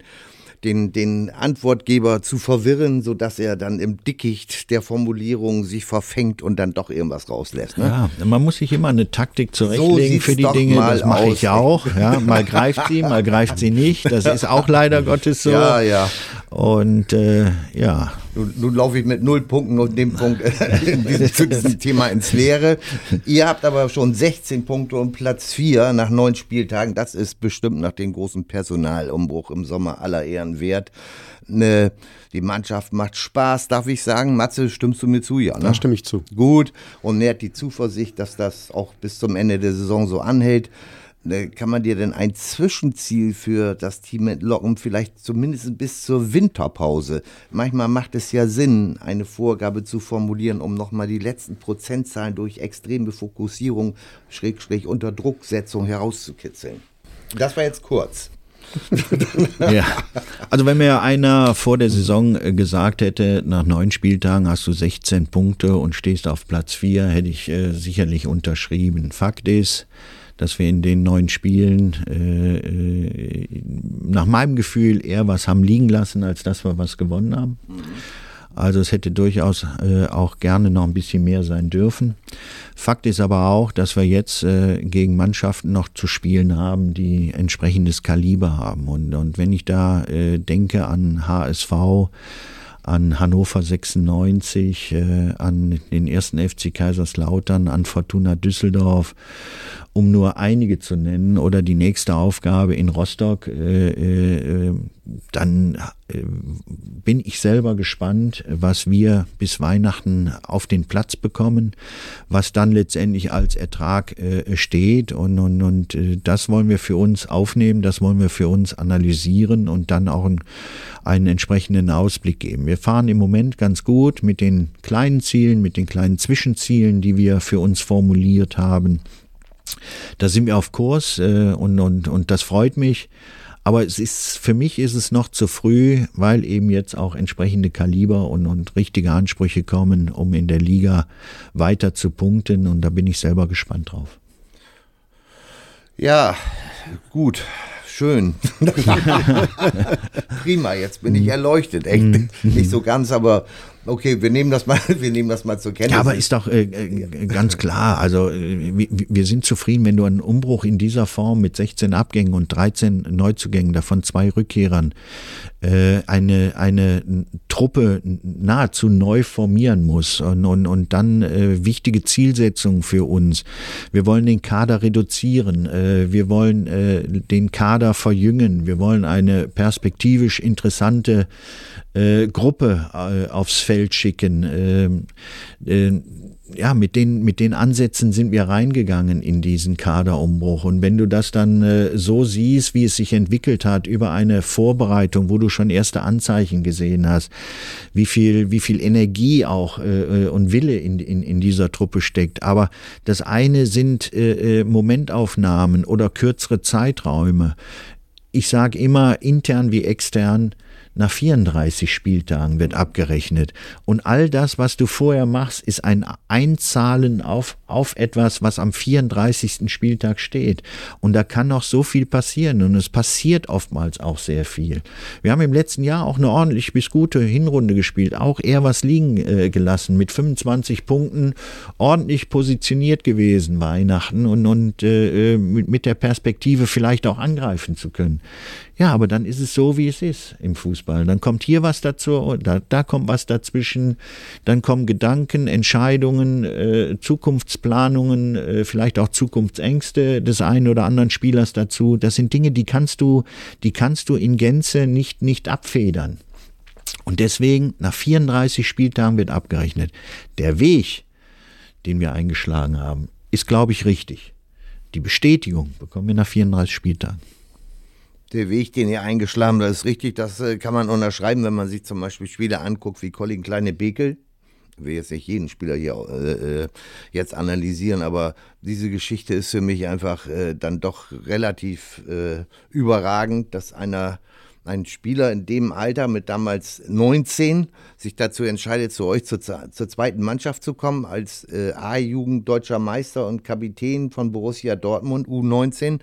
den, den Antwortgeber zu verwirren, sodass er dann im Dickicht der Formulierung sich verfängt und dann doch irgendwas rauslässt. Ne? Ja, man muss sich immer eine Taktik zurechtlegen sieht's für die Dinge. Das mache ich auch. Ja, mal greift sie, mal greift sie nicht. Das ist auch leider Gottes so. Ja, ja. Und äh, ja, Nun, nun laufe ich mit null Punkten und dem Punkt äh, zu diesem Thema ins Leere. Ihr habt aber schon 16 Punkte und Platz 4 nach neun Spieltagen. Das ist bestimmt nach dem großen Personalumbruch im Sommer aller Ehren wert. Ne, die Mannschaft macht Spaß, darf ich sagen. Matze, stimmst du mir zu? Ja, ne? Da stimme ich zu. Gut und nährt die Zuversicht, dass das auch bis zum Ende der Saison so anhält. Ne, Kann man dir denn ein Zwischenziel für das Team entlocken, vielleicht zumindest bis zur Winterpause? Manchmal macht es ja Sinn, eine Vorgabe zu formulieren, um nochmal die letzten Prozentzahlen durch extreme Fokussierung, Schrägstrich Unterdrucksetzung herauszukitzeln. Das war jetzt kurz. ja. Also wenn mir einer vor der Saison äh, gesagt hätte, nach neun Spieltagen hast du 16 Punkte und stehst auf Platz 4, hätte ich äh, sicherlich unterschrieben. Fakt ist, dass wir in den neun Spielen äh, äh, nach meinem Gefühl eher was haben liegen lassen, als dass wir was gewonnen haben. Also es hätte durchaus äh, auch gerne noch ein bisschen mehr sein dürfen. Fakt ist aber auch, dass wir jetzt äh, gegen Mannschaften noch zu spielen haben, die entsprechendes Kaliber haben. Und, und wenn ich da äh, denke an HSV, an Hannover 96, äh, an den ersten FC Kaiserslautern, an Fortuna Düsseldorf, um nur einige zu nennen, oder die nächste Aufgabe in Rostock, äh, äh, dann bin ich selber gespannt, was wir bis Weihnachten auf den Platz bekommen, was dann letztendlich als Ertrag äh, steht und, und, und äh, das wollen wir für uns aufnehmen, das wollen wir für uns analysieren und dann auch einen, einen entsprechenden Ausblick geben. Wir fahren im Moment ganz gut mit den kleinen Zielen, mit den kleinen Zwischenzielen, die wir für uns formuliert haben. Da sind wir auf Kurs äh, und, und, und das freut mich. Aber es ist, für mich ist es noch zu früh, weil eben jetzt auch entsprechende Kaliber und, und richtige Ansprüche kommen, um in der Liga weiter zu punkten. Und da bin ich selber gespannt drauf. Ja, gut. Schön. Prima, jetzt bin ich erleuchtet. Echt. Nicht so ganz, aber okay, wir nehmen das mal, wir nehmen das mal zur Kenntnis. Ja, aber ist doch äh, äh, ganz klar. Also äh, wir, sind zufrieden, wenn du einen Umbruch in dieser Form mit 16 Abgängen und 13 Neuzugängen, davon zwei Rückkehrern, äh, eine, eine Truppe nahezu neu formieren muss und, und, und dann äh, wichtige Zielsetzungen für uns. Wir wollen den Kader reduzieren, äh, wir wollen den Kader verjüngen, wir wollen eine perspektivisch interessante äh, Gruppe äh, aufs Feld schicken. Ähm, äh, ja, mit den, mit den Ansätzen sind wir reingegangen in diesen Kaderumbruch. Und wenn du das dann äh, so siehst, wie es sich entwickelt hat über eine Vorbereitung, wo du schon erste Anzeichen gesehen hast, wie viel, wie viel Energie auch äh, und Wille in, in, in dieser Truppe steckt. Aber das eine sind äh, Momentaufnahmen oder kürzere Zeiträume. Ich sage immer, intern wie extern, nach 34 Spieltagen wird abgerechnet. Und all das, was du vorher machst, ist ein Einzahlen auf, auf etwas, was am 34. Spieltag steht. Und da kann noch so viel passieren. Und es passiert oftmals auch sehr viel. Wir haben im letzten Jahr auch eine ordentlich bis gute Hinrunde gespielt, auch eher was liegen äh, gelassen, mit 25 Punkten ordentlich positioniert gewesen Weihnachten und, und äh, äh, mit, mit der Perspektive vielleicht auch angreifen zu können. Ja, aber dann ist es so, wie es ist im Fußball. Dann kommt hier was dazu, da, da kommt was dazwischen, dann kommen Gedanken, Entscheidungen, äh, Zukunftsplanungen, äh, vielleicht auch Zukunftsängste des einen oder anderen Spielers dazu. Das sind Dinge, die kannst du, die kannst du in Gänze nicht, nicht abfedern. Und deswegen, nach 34 Spieltagen wird abgerechnet. Der Weg, den wir eingeschlagen haben, ist, glaube ich, richtig. Die Bestätigung bekommen wir nach 34 Spieltagen der Weg, den ihr eingeschlagen habt, ist richtig. Das äh, kann man unterschreiben, wenn man sich zum Beispiel Spieler anguckt wie Colin Kleine-Bekel. Ich will jetzt nicht jeden Spieler hier äh, äh, jetzt analysieren, aber diese Geschichte ist für mich einfach äh, dann doch relativ äh, überragend, dass einer ein Spieler in dem Alter mit damals 19 sich dazu entscheidet, zu euch zur, zur zweiten Mannschaft zu kommen, als äh, A-Jugend deutscher Meister und Kapitän von Borussia Dortmund U19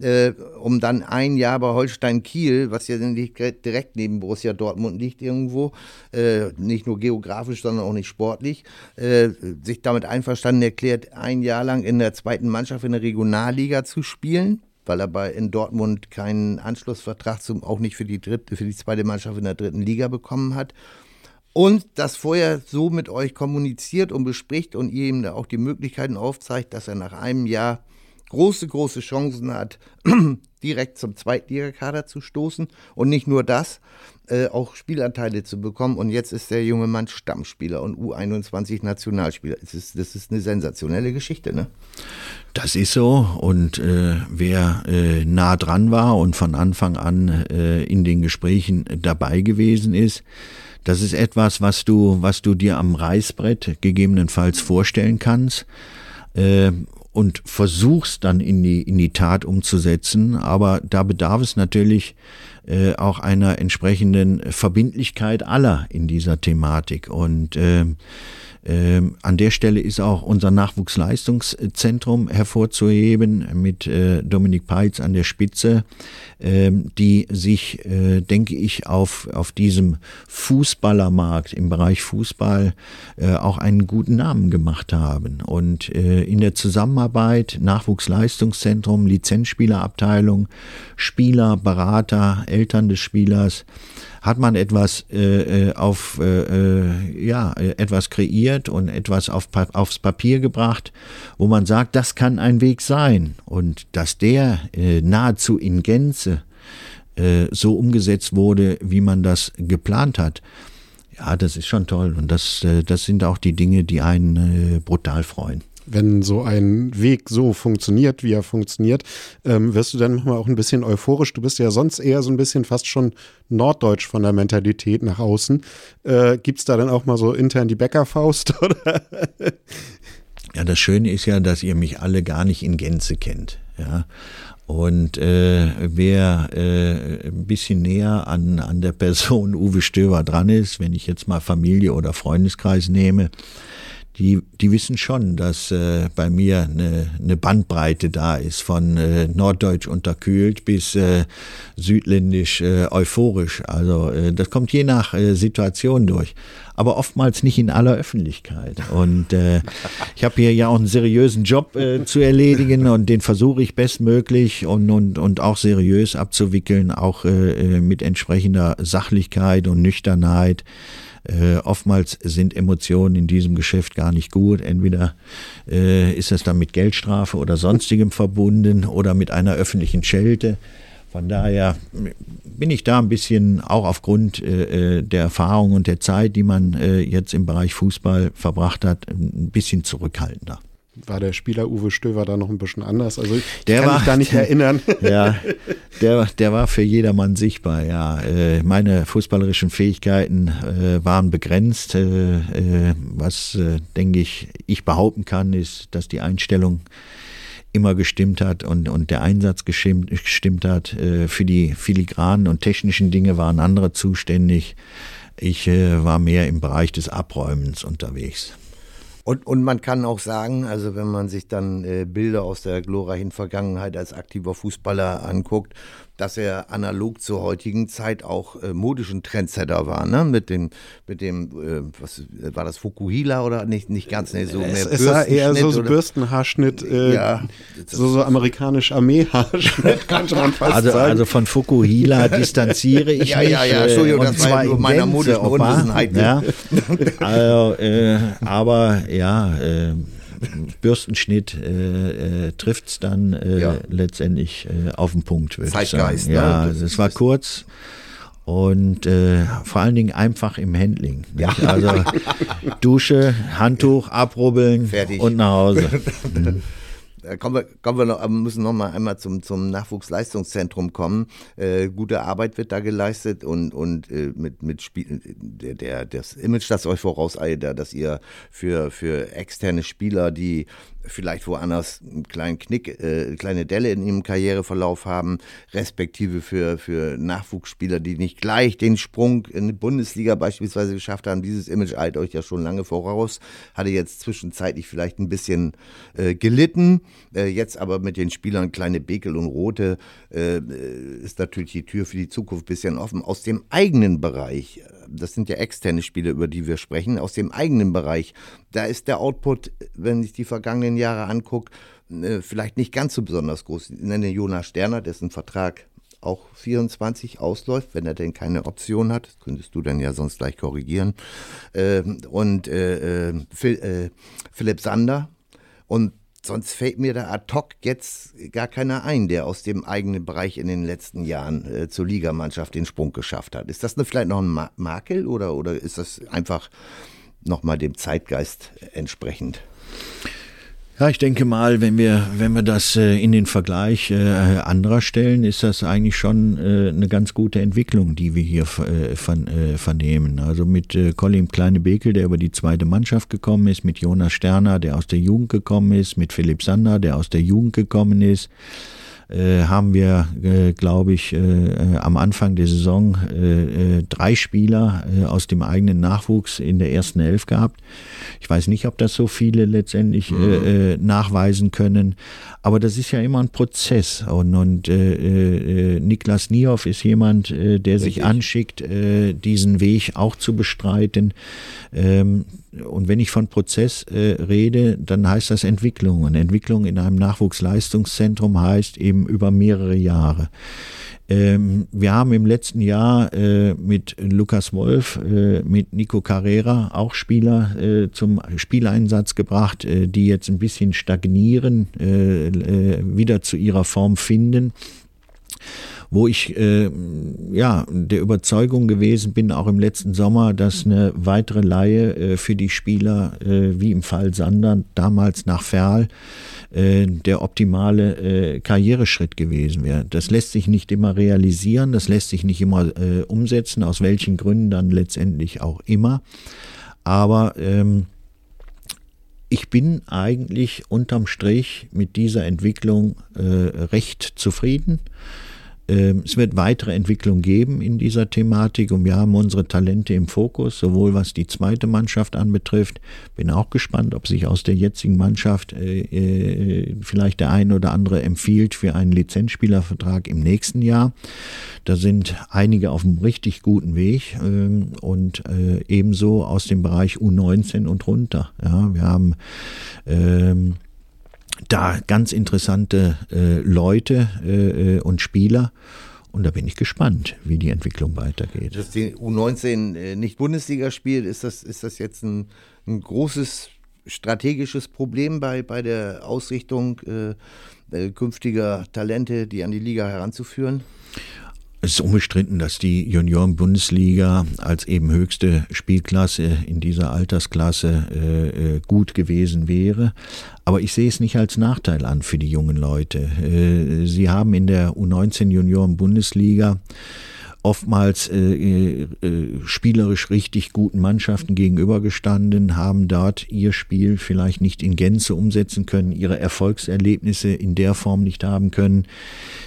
äh, um dann ein Jahr bei Holstein Kiel, was ja direkt neben Borussia Dortmund liegt irgendwo, äh, nicht nur geografisch, sondern auch nicht sportlich, äh, sich damit einverstanden erklärt, ein Jahr lang in der zweiten Mannschaft in der Regionalliga zu spielen weil er bei in Dortmund keinen Anschlussvertrag zum, auch nicht für die dritte, für die zweite Mannschaft in der dritten Liga bekommen hat. Und das vorher so mit euch kommuniziert und bespricht und ihr ihm da auch die Möglichkeiten aufzeigt, dass er nach einem Jahr große, große Chancen hat, direkt zum Zweitligakader zu stoßen. Und nicht nur das, äh, auch Spielanteile zu bekommen. Und jetzt ist der junge Mann Stammspieler und U21 Nationalspieler. Das ist, das ist eine sensationelle Geschichte, ne? Das ist so. Und äh, wer äh, nah dran war und von Anfang an äh, in den Gesprächen dabei gewesen ist, das ist etwas, was du, was du dir am Reißbrett gegebenenfalls vorstellen kannst. Und versuchst dann in die, in die Tat umzusetzen. Aber da bedarf es natürlich äh, auch einer entsprechenden Verbindlichkeit aller in dieser Thematik. Und äh, ähm, an der Stelle ist auch unser Nachwuchsleistungszentrum hervorzuheben mit äh, Dominik Peitz an der Spitze, ähm, die sich, äh, denke ich, auf, auf diesem Fußballermarkt im Bereich Fußball äh, auch einen guten Namen gemacht haben. Und äh, in der Zusammenarbeit Nachwuchsleistungszentrum, Lizenzspielerabteilung, Spieler, Berater, Eltern des Spielers, hat man etwas äh, äh auf äh, äh, ja etwas kreiert und etwas auf, aufs Papier gebracht, wo man sagt, das kann ein Weg sein und dass der äh, nahezu in Gänze äh, so umgesetzt wurde, wie man das geplant hat. Ja, das ist schon toll und das, äh, das sind auch die Dinge, die einen äh, brutal freuen wenn so ein Weg so funktioniert, wie er funktioniert, ähm, wirst du dann manchmal auch ein bisschen euphorisch. Du bist ja sonst eher so ein bisschen fast schon norddeutsch von der Mentalität nach außen. Äh, Gibt es da dann auch mal so intern die Bäckerfaust? Oder? Ja, das Schöne ist ja, dass ihr mich alle gar nicht in Gänze kennt. Ja. Und äh, wer äh, ein bisschen näher an, an der Person Uwe Stöver dran ist, wenn ich jetzt mal Familie oder Freundeskreis nehme, die, die wissen schon, dass äh, bei mir eine, eine Bandbreite da ist, von äh, norddeutsch unterkühlt bis äh, südländisch äh, euphorisch. Also äh, das kommt je nach äh, Situation durch, aber oftmals nicht in aller Öffentlichkeit. Und äh, ich habe hier ja auch einen seriösen Job äh, zu erledigen und den versuche ich bestmöglich und, und, und auch seriös abzuwickeln, auch äh, äh mit entsprechender Sachlichkeit und Nüchternheit. Äh, oftmals sind Emotionen in diesem Geschäft gar nicht gut. Entweder äh, ist es dann mit Geldstrafe oder sonstigem verbunden oder mit einer öffentlichen Schelte. Von daher bin ich da ein bisschen auch aufgrund äh, äh der Erfahrung und der Zeit, die man äh, jetzt im Bereich Fußball verbracht hat, ein bisschen zurückhaltender war der Spieler Uwe Stöver da noch ein bisschen anders. Also ich der kann war, mich da nicht erinnern. Ja, der, der war für jedermann sichtbar, ja. Äh, meine fußballerischen Fähigkeiten äh, waren begrenzt. Äh, was, denke ich, ich behaupten kann, ist, dass die Einstellung immer gestimmt hat und, und der Einsatz gestimmt, gestimmt hat. Für die filigranen und technischen Dinge waren andere zuständig. Ich war mehr im Bereich des Abräumens unterwegs. Und, und man kann auch sagen, also wenn man sich dann äh, Bilder aus der glorreichen Vergangenheit als aktiver Fußballer anguckt, dass er analog zur heutigen Zeit auch äh, modischen Trendsetter war, ne? Mit dem, mit dem, äh, was war das Fukuhila oder nicht, nicht ganz, ne, so es, mehr es war eher so, so Bürstenhaarschnitt, äh, ja, so, so amerikanisch Armeehaarschnitt, könnte man fast also, sagen. Also von Fukuhila distanziere ich ja, mich. Ja, ja, Entschuldigung, das war nur meiner modischen Unwissenheit. Ja, also, äh, aber ja, äh, Bürstenschnitt äh, äh, trifft es dann äh, ja. letztendlich äh, auf den Punkt, würde ich sagen. Ne? Ja, es war kurz und äh, vor allen Dingen einfach im Handling. Ja. Also Dusche, Handtuch, abrubbeln Fertig. und nach Hause. Äh, kommen wir, kommen wir noch, müssen noch mal einmal zum, zum Nachwuchsleistungszentrum kommen. Äh, gute Arbeit wird da geleistet und, und äh, mit, mit Spiel, der, der, das Image, das euch vorauseilt, dass ihr für, für externe Spieler, die vielleicht woanders einen kleinen Knick, äh, kleine Delle in ihrem Karriereverlauf haben, respektive für, für Nachwuchsspieler, die nicht gleich den Sprung in die Bundesliga beispielsweise geschafft haben. Dieses Image eilt euch ja schon lange voraus, hatte jetzt zwischenzeitlich vielleicht ein bisschen äh, gelitten, äh, jetzt aber mit den Spielern Kleine Bekel und Rote äh, ist natürlich die Tür für die Zukunft ein bisschen offen. Aus dem eigenen Bereich, das sind ja externe Spiele, über die wir sprechen, aus dem eigenen Bereich, da ist der Output, wenn ich die vergangenen Jahre angucke, äh, vielleicht nicht ganz so besonders groß. Ich nenne Jonas Sterner, dessen Vertrag auch 24 ausläuft, wenn er denn keine Option hat. Das könntest du dann ja sonst gleich korrigieren. Ähm, und äh, äh, Philipp Sander. Und sonst fällt mir da ad hoc jetzt gar keiner ein, der aus dem eigenen Bereich in den letzten Jahren äh, zur Ligamannschaft den Sprung geschafft hat. Ist das ne, vielleicht noch ein Makel oder, oder ist das einfach nochmal dem Zeitgeist entsprechend? Ja, ich denke mal, wenn wir, wenn wir das äh, in den Vergleich äh, anderer stellen, ist das eigentlich schon äh, eine ganz gute Entwicklung, die wir hier äh, von, äh, vernehmen. Also mit äh, Colin Kleine-Bekel, der über die zweite Mannschaft gekommen ist, mit Jonas Sterner, der aus der Jugend gekommen ist, mit Philipp Sander, der aus der Jugend gekommen ist, äh, haben wir, äh, glaube ich, äh, äh, am Anfang der Saison äh, drei Spieler aus dem eigenen Nachwuchs in der ersten Elf gehabt. Ich weiß nicht, ob das so viele letztendlich mhm. nachweisen können, aber das ist ja immer ein Prozess. Und, und Niklas Niehoff ist jemand, der Richtig. sich anschickt, diesen Weg auch zu bestreiten. Ähm, und wenn ich von Prozess rede, dann heißt das Entwicklung. Und Entwicklung in einem Nachwuchsleistungszentrum heißt eben über mehrere Jahre. Ähm, wir haben im letzten Jahr äh, mit Lukas Wolf, äh, mit Nico Carrera auch Spieler äh, zum Spieleinsatz gebracht, äh, die jetzt ein bisschen stagnieren, äh, wieder zu ihrer Form finden wo ich äh, ja der Überzeugung gewesen bin, auch im letzten Sommer, dass eine weitere Laie äh, für die Spieler, äh, wie im Fall Sander, damals nach Ferl, äh, der optimale äh, Karriereschritt gewesen wäre. Das lässt sich nicht immer realisieren, das lässt sich nicht immer äh, umsetzen, aus welchen Gründen dann letztendlich auch immer. Aber ähm, ich bin eigentlich unterm Strich mit dieser Entwicklung äh, recht zufrieden. Ähm, es wird weitere Entwicklung geben in dieser Thematik und wir haben unsere Talente im Fokus, sowohl was die zweite Mannschaft anbetrifft. Bin auch gespannt, ob sich aus der jetzigen Mannschaft äh, äh, vielleicht der ein oder andere empfiehlt für einen Lizenzspielervertrag im nächsten Jahr. Da sind einige auf einem richtig guten Weg ähm, und äh, ebenso aus dem Bereich U19 und runter. Ja, wir haben ähm, da ganz interessante äh, Leute äh, äh, und Spieler. Und da bin ich gespannt, wie die Entwicklung weitergeht. Dass die U19 äh, nicht Bundesliga spielt, ist das, ist das jetzt ein, ein großes strategisches Problem bei, bei der Ausrichtung äh, äh künftiger Talente, die an die Liga heranzuführen? Es ist unbestritten, dass die Junioren-Bundesliga als eben höchste Spielklasse in dieser Altersklasse äh, äh, gut gewesen wäre. Aber ich sehe es nicht als Nachteil an für die jungen Leute. Äh, sie haben in der U19 Junioren-Bundesliga oftmals äh, äh, spielerisch richtig guten Mannschaften gegenübergestanden, haben dort ihr Spiel vielleicht nicht in Gänze umsetzen können, ihre Erfolgserlebnisse in der Form nicht haben können.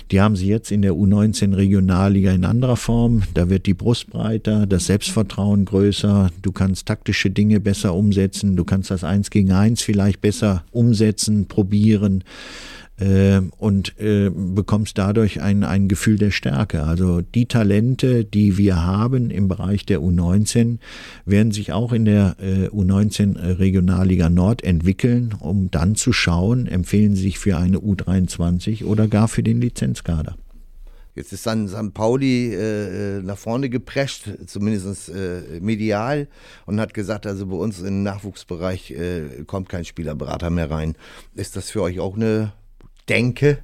Die haben sie jetzt in der U19 Regionalliga in anderer Form. Da wird die Brust breiter, das Selbstvertrauen größer, du kannst taktische Dinge besser umsetzen, du kannst das Eins gegen Eins vielleicht besser umsetzen, probieren äh, und äh, bekommst dadurch ein, ein Gefühl der Stärke. Also die Talente, die wir haben im Bereich der U19, werden sich auch in der äh, U19 Regionalliga Nord entwickeln, um dann zu schauen, empfehlen sie sich für eine U23 oder gar für den Lizenzkader. Jetzt ist dann St. Pauli äh, nach vorne geprescht, zumindest äh, medial, und hat gesagt, also bei uns im Nachwuchsbereich äh, kommt kein Spielerberater mehr rein. Ist das für euch auch eine denke?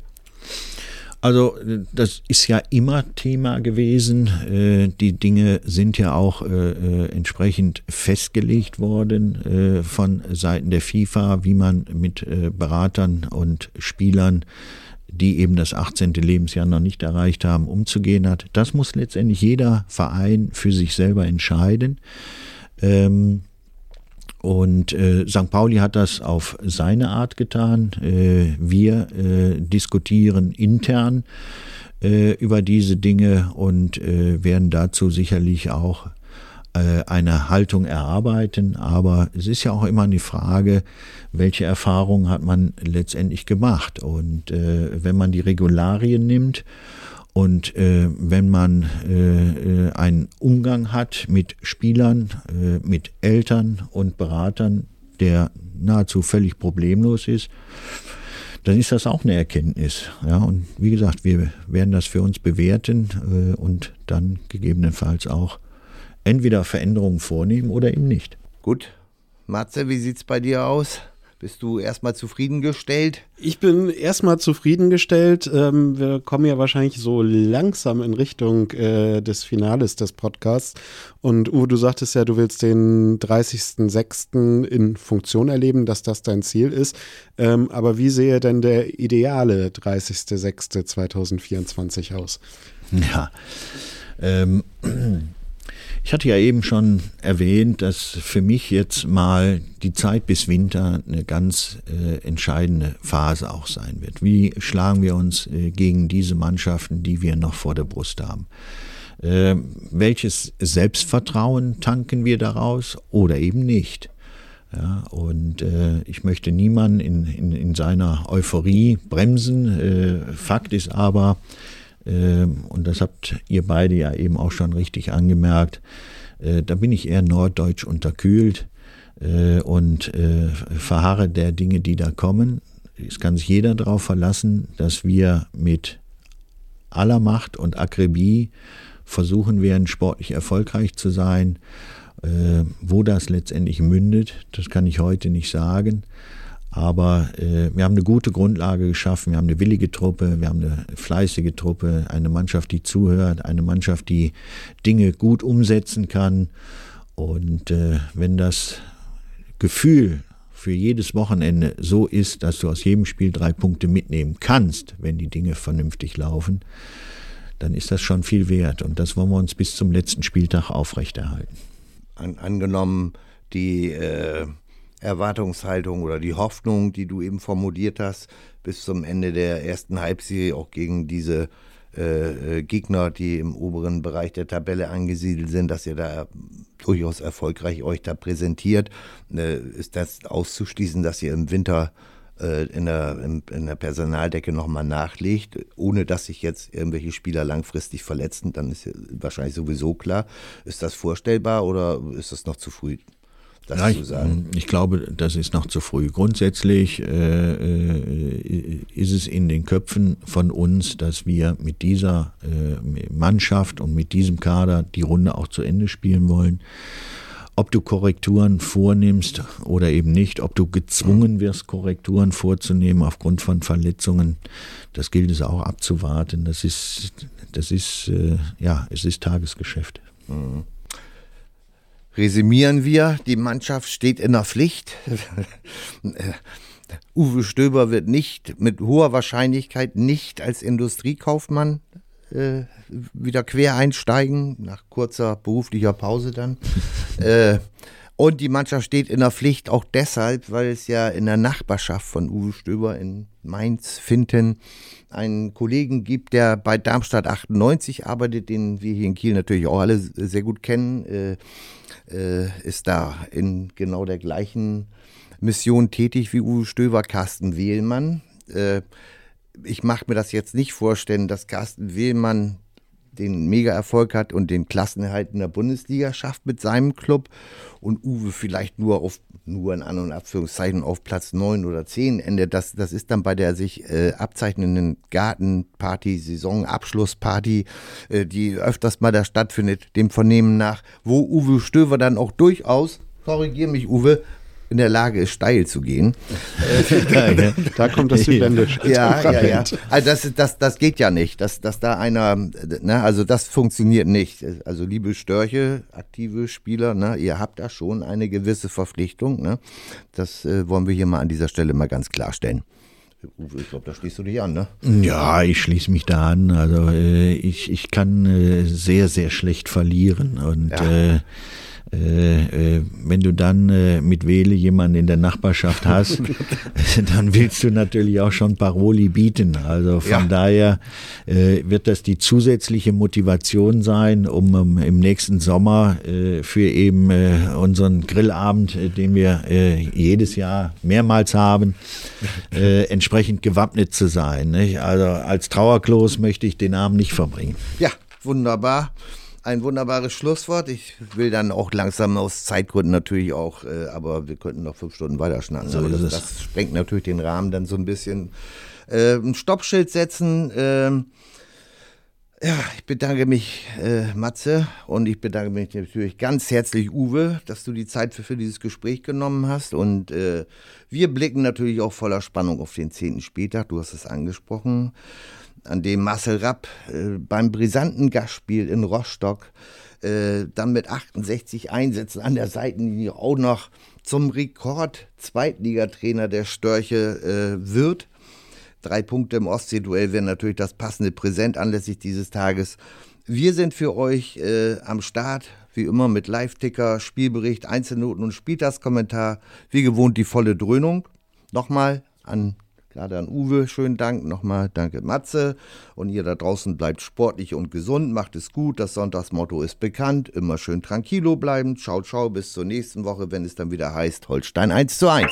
Also das ist ja immer Thema gewesen. Äh, die Dinge sind ja auch äh, äh, entsprechend festgelegt worden von Seiten der FIFA, wie man mit Beratern und Spielern, die eben das 18. Lebensjahr noch nicht erreicht haben, umzugehen hat. Das muss letztendlich jeder Verein für sich selber entscheiden. Ähm, und äh, St. Pauli hat das auf seine Art getan. Äh, wir äh, diskutieren intern äh, über diese Dinge und äh, werden dazu sicherlich auch äh, eine Haltung erarbeiten. Aber es ist ja auch immer eine Frage, welche Erfahrungen hat man letztendlich gemacht. Und wenn man die Regularien nimmt, und äh, wenn man äh, äh, einen Umgang hat mit Spielern, äh, mit Eltern und Beratern, der nahezu völlig problemlos ist, dann ist das auch eine Erkenntnis. Ja, und wie gesagt, wir werden das für uns bewerten äh, und dann gegebenenfalls auch entweder Veränderungen vornehmen oder eben nicht. Gut. Matze, wie sieht es bei dir aus? Bist du erstmal zufriedengestellt? Ich bin erstmal zufriedengestellt. Ähm, wir kommen ja wahrscheinlich so langsam in Richtung äh, des Finales des Podcasts. Und Uwe, du sagtest ja, du willst den 30.06. in Funktion erleben, dass das dein Ziel ist. Ähm, aber wie sehe denn der ideale 30.06.2024 aus? Ja. Ähm, ich hatte ja eben schon erwähnt, dass für mich jetzt mal die Zeit bis Winter eine ganz äh, entscheidende Phase auch sein wird. Wie schlagen wir uns äh, gegen diese Mannschaften, die wir noch vor der Brust haben? Äh, welches Selbstvertrauen tanken wir daraus oder eben nicht? Ja, und äh, ich möchte niemanden in, in, in seiner Euphorie bremsen. Äh, Fakt ist aber, und das habt ihr beide ja eben auch schon richtig angemerkt, äh, da bin ich eher norddeutsch unterkühlt äh, und äh, verharre der Dinge, die da kommen. Es kann sich jeder darauf verlassen, dass wir mit aller Macht und Akribie versuchen werden, sportlich erfolgreich zu sein. Wo das letztendlich mündet, das kann ich heute nicht sagen. Aber äh, wir haben eine gute Grundlage geschaffen. Wir haben eine willige Truppe, wir haben eine fleißige Truppe, eine Mannschaft, die zuhört, eine Mannschaft, die Dinge gut umsetzen kann. Und äh, wenn das Gefühl für jedes Wochenende so ist, dass du aus jedem Spiel drei Punkte mitnehmen kannst, wenn die Dinge vernünftig laufen, dann ist das schon viel wert. Und das wollen wir uns bis zum letzten Spieltag aufrechterhalten. An, angenommen, die äh Erwartungshaltung oder die Hoffnung, die du eben formuliert hast, bis zum Ende der ersten Halbserie auch gegen diese äh, äh, Gegner, die im oberen Bereich der Tabelle angesiedelt sind, dass ihr da durchaus erfolgreich euch da präsentiert. Äh, ist das auszuschließen, dass ihr im Winter äh, in, der, in, in der Personaldecke nochmal nachlegt, ohne dass sich jetzt irgendwelche Spieler langfristig verletzen, dann ist wahrscheinlich sowieso klar. Ist das vorstellbar oder ist das noch zu früh? Das ja, zu sagen? Ich, ich, glaube, das ist noch zu früh. Grundsätzlich äh, äh, ist es in den Köpfen von uns, dass wir mit dieser äh, Mannschaft und mit diesem Kader die Runde auch zu Ende spielen wollen. Ob du Korrekturen vornimmst oder eben nicht, ob du gezwungen wirst, Korrekturen vorzunehmen aufgrund von Verletzungen, das gilt es auch abzuwarten. Das ist, das ist, äh, ja, es ist Tagesgeschäft. Mhm. Resümieren wir, die Mannschaft steht in der Pflicht. Uwe Stöber wird nicht mit hoher Wahrscheinlichkeit nicht als Industriekaufmann äh, wieder quer einsteigen, nach kurzer beruflicher Pause dann. äh, und die Mannschaft steht in der Pflicht auch deshalb, weil es ja in der Nachbarschaft von Uwe Stöber in Mainz, Finten, einen Kollegen gibt, der bei Darmstadt 98 arbeitet, den wir hier in Kiel natürlich auch alle sehr gut kennen, äh, äh, ist da in genau der gleichen Mission tätig wie Uwe Stöber, Carsten Wehlmann. Äh, ich mache mir das jetzt nicht vorstellen, dass Carsten Wehlmann den Mega-Erfolg hat und den Klassenerhalt in der Bundesliga schafft mit seinem Club und Uwe vielleicht nur auf, nur in An- und Abführungszeichen auf Platz 9 oder 10 endet. Das, das ist dann bei der sich äh, abzeichnenden Gartenparty, Saisonabschlussparty, äh, die öfters mal da stattfindet, dem Vernehmen nach, wo Uwe Stöver dann auch durchaus, korrigier mich Uwe, in der Lage ist, steil zu gehen. da kommt das Südländische. Ja, ja, ja. Also das, das, das geht ja nicht, dass, dass da einer, ne, also das funktioniert nicht. Also liebe Störche, aktive Spieler, ne, ihr habt da schon eine gewisse Verpflichtung. Ne? Das äh, wollen wir hier mal an dieser Stelle mal ganz klarstellen. Uwe, ich glaube, da schließt du dich an, ne? Ja, ich schließe mich da an. Also äh, ich, ich kann äh, sehr, sehr schlecht verlieren und ja. Äh, äh, wenn du dann äh, mit Wähle jemanden in der Nachbarschaft hast, dann willst du natürlich auch schon Paroli bieten. Also von ja. daher äh, wird das die zusätzliche Motivation sein, um, um im nächsten Sommer äh, für eben unseren Grillabend, den wir jedes Jahr mehrmals haben, entsprechend gewappnet zu sein. Nicht? Also als Trauerklos möchte ich den Abend nicht verbringen. Ja, wunderbar ein wunderbares Schlusswort. Ich will dann auch langsam aus Zeitgründen natürlich auch, äh, aber wir könnten noch fünf Stunden weiter schnacken. So das, das, sprengt natürlich den Rahmen dann so ein bisschen. Äh, ein Stoppschild setzen. Äh, ja, ich bedanke mich, äh, Matze, und ich bedanke mich natürlich ganz herzlich, Uwe, dass du die Zeit für, für dieses Gespräch genommen hast. Und äh, wir blicken natürlich auch voller Spannung auf den 10. Spieltag. Du hast es angesprochen an dem Marcel Rapp äh, beim brisanten Gastspiel in Rostock äh, dann mit 68 Einsätzen an der Seitenlinie auch noch zum Rekord-Zweitligatrainer der Störche äh, wird. Drei Punkte im Ostseeduell wären natürlich das passende Präsent anlässlich dieses Tages. Wir sind für euch äh, am Start, wie immer mit Live-Ticker, Spielbericht, Einzelnoten und Spieltagskommentar. Wie gewohnt die volle Dröhnung. Nochmal an Gerade an Uwe, schönen Dank. Nochmal danke Matze. Und ihr da draußen bleibt sportlich und gesund, macht es gut. Das Sonntagsmotto ist bekannt. Immer schön tranquilo bleiben. Ciao, ciao, bis zur nächsten Woche, wenn es dann wieder heißt Holstein 1 zu 1.